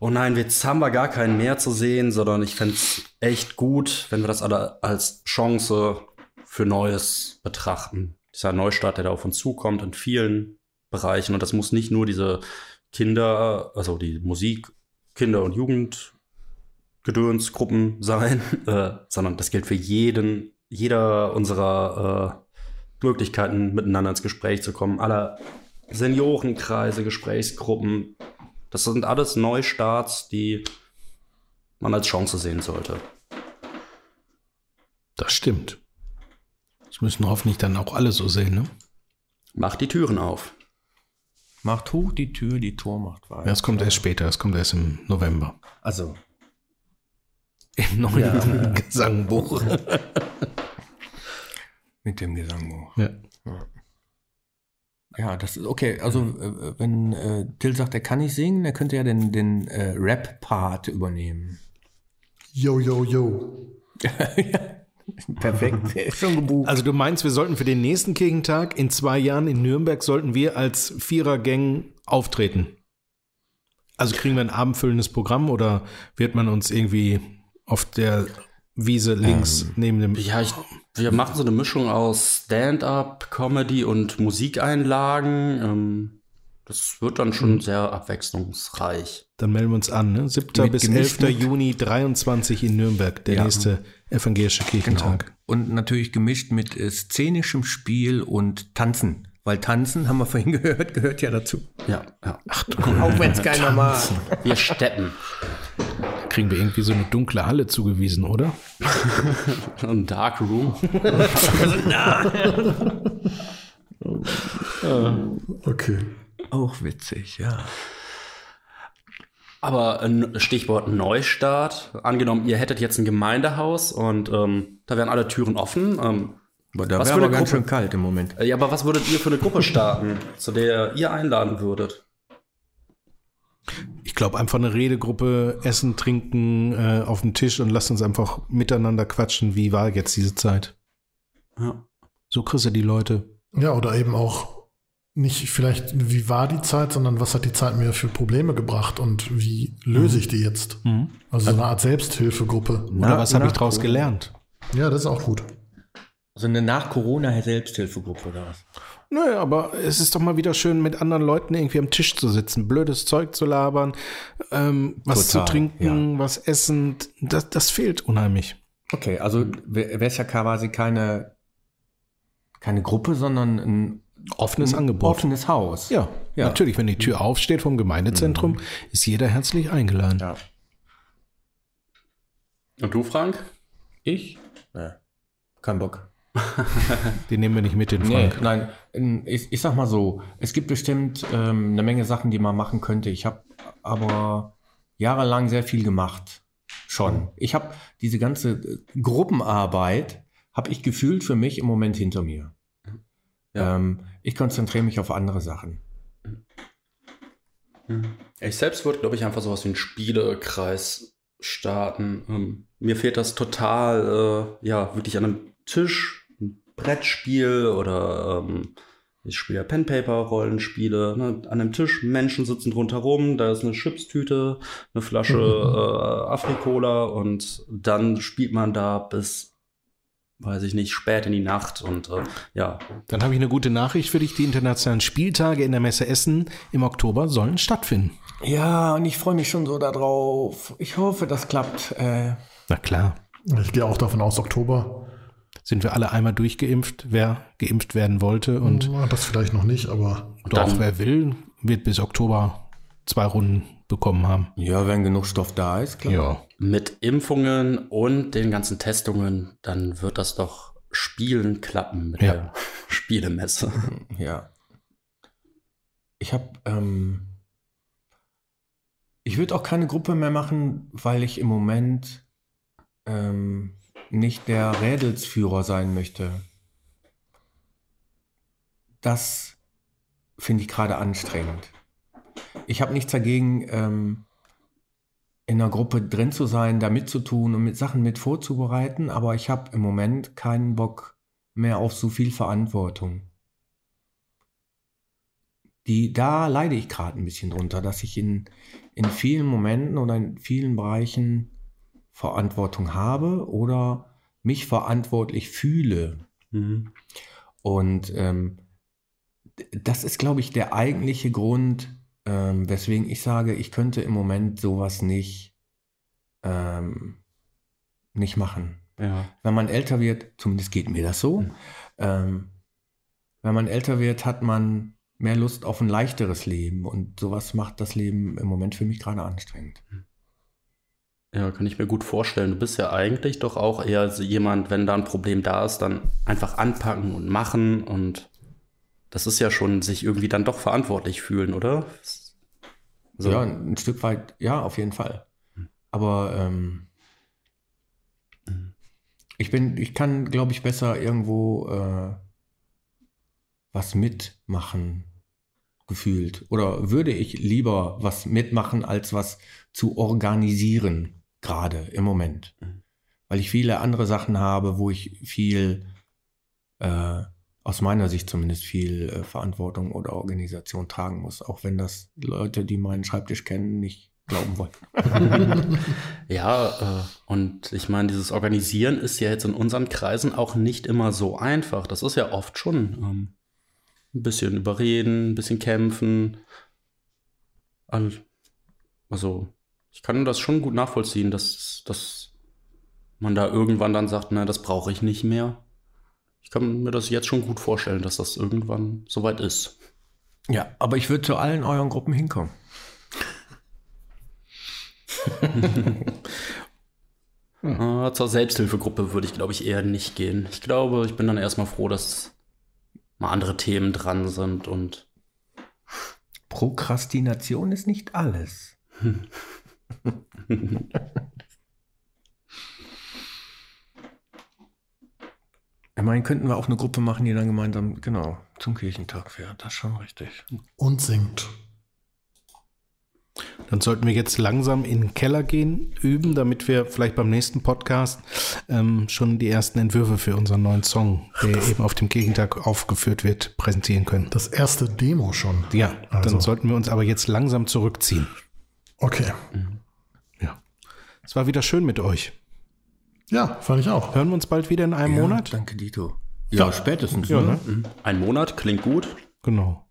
oh nein, jetzt haben wir gar keinen mehr zu sehen, sondern ich fände es echt gut, wenn wir das alle als Chance für Neues betrachten. Dieser Neustart, der da auf uns zukommt in vielen Bereichen. Und das muss nicht nur diese Kinder, also die Musik, Kinder- und Jugendgedönsgruppen sein, äh, sondern das gilt für jeden, jeder unserer äh, Möglichkeiten, miteinander ins Gespräch zu kommen, aller Seniorenkreise, Gesprächsgruppen. Das sind alles Neustarts, die man als Chance sehen sollte. Das stimmt. Das müssen hoffentlich dann auch alle so sehen, ne? Macht die Türen auf. Macht hoch die Tür, die Tor macht weit. Ja, das kommt erst später, das kommt erst im November. Also, Im neuen Gesangbuch. mit dem Gesangbuch. Ja. Ja, das ist okay. Also, äh, wenn äh, Till sagt, er kann nicht singen, er könnte ja den, den äh, Rap-Part übernehmen. Yo, yo, yo. Perfekt, der ist schon gebucht. Also du meinst, wir sollten für den nächsten Kirchentag in zwei Jahren in Nürnberg sollten wir als Vierergang auftreten? Also kriegen wir ein abendfüllendes Programm oder wird man uns irgendwie auf der Wiese links Ähm, neben dem. Ja, ich, wir machen so eine Mischung aus Stand-up, Comedy und Musikeinlagen. Ähm, das wird dann schon sehr abwechslungsreich. Dann melden wir uns an, ne? 7. Mit bis 11. gemischten- Juni 23 in Nürnberg, der Ja. nächste evangelische Kirchentag. Und natürlich gemischt mit äh, szenischem Spiel und Tanzen. Weil Tanzen, haben wir vorhin gehört, gehört ja dazu. Ja, ja. Ach du, Auch wenn es keiner mag. Wir steppen. Kriegen wir irgendwie so eine dunkle Halle zugewiesen, oder? Ein Dark Room. Okay. Auch witzig, ja. Aber ein Stichwort Neustart. Angenommen, ihr hättet jetzt ein Gemeindehaus und ähm, da wären alle Türen offen. Ähm, Aber da Was wäre für aber eine ganz Gruppe? schön kalt im Moment. ja, aber was würdet ihr für eine Gruppe starten, zu der ihr einladen würdet? Ich glaube, einfach eine Redegruppe, Essen, Trinken äh, auf dem Tisch und lasst uns einfach miteinander quatschen. Wie war jetzt diese Zeit? Ja. So kriegst du die Leute. Ja, oder eben auch nicht vielleicht, wie war die Zeit, sondern was hat die Zeit mir für Probleme gebracht und wie löse ich die jetzt? Also so eine Art Selbsthilfegruppe. Oder Na- was habe ich daraus gelernt? Ja, das ist auch gut. Also eine Nach-Corona-Selbsthilfegruppe oder was? Naja, aber es ist doch mal wieder schön, mit anderen Leuten irgendwie am Tisch zu sitzen, blödes Zeug zu labern, ähm, was Total, zu trinken, was essen. Das, das fehlt unheimlich. Okay, also wäre es ja quasi keine, keine Gruppe, sondern ein Offenes ein Angebot. offenes Haus. Ja, Ja. natürlich, wenn die Tür aufsteht vom Gemeindezentrum, ist jeder herzlich eingeladen. Ja. Und du, Frank? Ich? Nee. Kein Bock. Den nehmen wir nicht mit, den Nee, Frank. nein, in- ich, ich sag mal so, es gibt bestimmt ähm, eine Menge Sachen, die man machen könnte. Ich habe aber jahrelang sehr viel gemacht. Schon. Ich habe diese ganze äh, Gruppenarbeit, habe ich gefühlt für mich im Moment hinter mir. Ja. Ähm, ich konzentriere mich auf andere Sachen. Ich selbst würde, glaube ich, einfach sowas wie einen Spielekreis starten. Ähm, mir fehlt das total, äh, ja, wirklich an einem Tisch, Brettspiel oder ähm, ich spiele ja Pen-Paper-Rollenspiele. Ne? An einem Tisch, Menschen sitzen rundherum, da ist eine Chipstüte, eine Flasche äh, Afrikola und dann spielt man da bis, weiß ich nicht, spät in die Nacht und äh, ja, Dann habe ich eine gute Nachricht für dich. Die internationalen Spieltage in der Messe Essen im Oktober sollen stattfinden. Ja, und ich freue mich schon so darauf. Ich hoffe, das klappt. Äh, Na klar. Ich gehe auch davon aus, Oktober. Sind wir alle einmal durchgeimpft, wer geimpft werden wollte und Na, das vielleicht noch nicht, aber dann- wer will, wird bis Oktober zwei Runden bekommen haben. ja, wenn genug Stoff da ist, klar. Ja. mit Impfungen und den ganzen Testungen, dann wird das doch Spielen klappen mit Ja. der Spielemesse. Ja. Ich habe, ähm, ich würde auch keine Gruppe mehr machen, weil ich im Moment ähm, nicht der Rädelsführer sein möchte. Das finde ich gerade anstrengend. Ich habe nichts dagegen, ähm, in einer Gruppe drin zu sein, da mitzutun und mit Sachen mit vorzubereiten, aber ich habe im Moment keinen Bock mehr auf so viel Verantwortung. Die, da leide ich gerade ein bisschen drunter, dass ich in, in vielen Momenten oder in vielen Bereichen Verantwortung habe oder mich verantwortlich fühle. Mhm. Und ähm, das ist, glaube ich, der eigentliche Grund, ähm, weswegen ich sage, ich könnte im Moment sowas nicht, ähm, nicht machen. Ja. Wenn man älter wird, zumindest geht mir das so, Mhm. ähm, wenn man älter wird, hat man mehr Lust auf ein leichteres Leben und sowas macht das Leben im Moment für mich gerade anstrengend. Ja, kann ich mir gut vorstellen. Du bist ja eigentlich doch auch eher jemand, wenn da ein Problem da ist, dann einfach anpacken und machen und das ist ja schon sich irgendwie dann doch verantwortlich fühlen, oder? So. Ja, ein Stück weit, ja, auf jeden Fall. Aber ähm, ich bin, ich kann, glaube ich, besser irgendwo äh, was mitmachen, gefühlt. Oder würde ich lieber was mitmachen, als was zu organisieren, gerade im Moment. Mhm. Weil ich viele andere Sachen habe, wo ich viel äh, aus meiner Sicht zumindest viel äh, Verantwortung oder Organisation tragen muss, auch wenn das Leute, die meinen Schreibtisch kennen, nicht glauben wollen. Ja, äh, und ich meine, dieses Organisieren ist ja jetzt in unseren Kreisen auch nicht immer so einfach. Das ist ja oft schon ähm, ein bisschen überreden, ein bisschen kämpfen. Al- Also, ich kann das schon gut nachvollziehen, dass, dass man da irgendwann dann sagt, na, das brauche ich nicht mehr. Ich kann mir das jetzt schon gut vorstellen, dass das irgendwann soweit ist. Ja, aber ich würde zu allen euren Gruppen hinkommen. Äh, zur Selbsthilfegruppe würde ich, glaube ich, eher nicht gehen. Ich glaube, ich bin dann erstmal froh, dass mal andere Themen dran sind und Prokrastination ist nicht alles. Ich meine, könnten wir auch eine Gruppe machen, die dann gemeinsam, genau, zum Kirchentag fährt. Das ist schon richtig. Und singt. Dann sollten wir jetzt langsam in den Keller gehen, üben, damit wir vielleicht beim nächsten Podcast ähm, schon die ersten Entwürfe für unseren neuen Song, der eben auf dem Gegentag aufgeführt wird, präsentieren können. Das erste Demo schon. Ja, Also. dann sollten wir uns aber jetzt langsam zurückziehen. Okay. Ja. Es war wieder schön mit euch. Ja, fand ich auch. Hören wir uns bald wieder in einem Ja, Monat? Danke, Dito. Ja, spätestens. Ja, ne? ne? ein Monat klingt gut. Genau.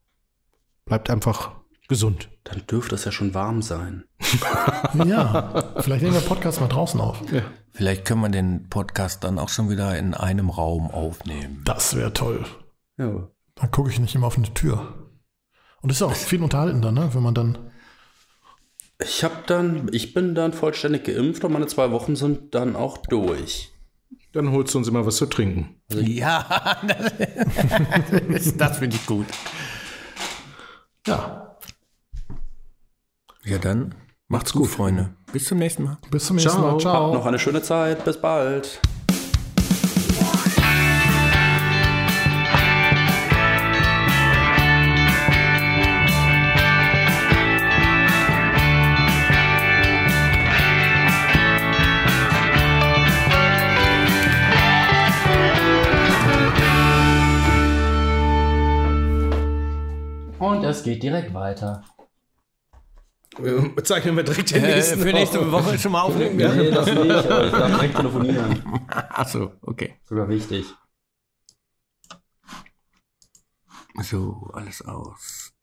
Bleibt einfach gesund. Dann dürfte es ja schon warm sein. Ja, vielleicht nehmen wir Podcast mal draußen auf. Vielleicht können wir den Podcast dann auch schon wieder in einem Raum aufnehmen. Das wäre toll. Ja. Dann gucke ich nicht immer auf eine Tür. Und ist auch viel unterhaltender, ne? wenn man dann. Ich habe dann, ich bin dann vollständig geimpft und meine zwei Wochen sind dann auch durch. Dann holst du uns immer was zu trinken. Ja, das, das finde ich gut. Ja, Ja, dann macht's gut, Freunde. Bis zum nächsten Mal. bis zum nächsten Ciao. Mal. Ciao. Noch eine schöne Zeit. Bis bald. Es geht direkt weiter. Zeichnen wir direkt den Äh, für nächste Woche schon mal aufnehmen. Ja? Nee, das nicht, aber ich darf direkt telefonieren. Achso, okay. Sogar wichtig. So, alles aus.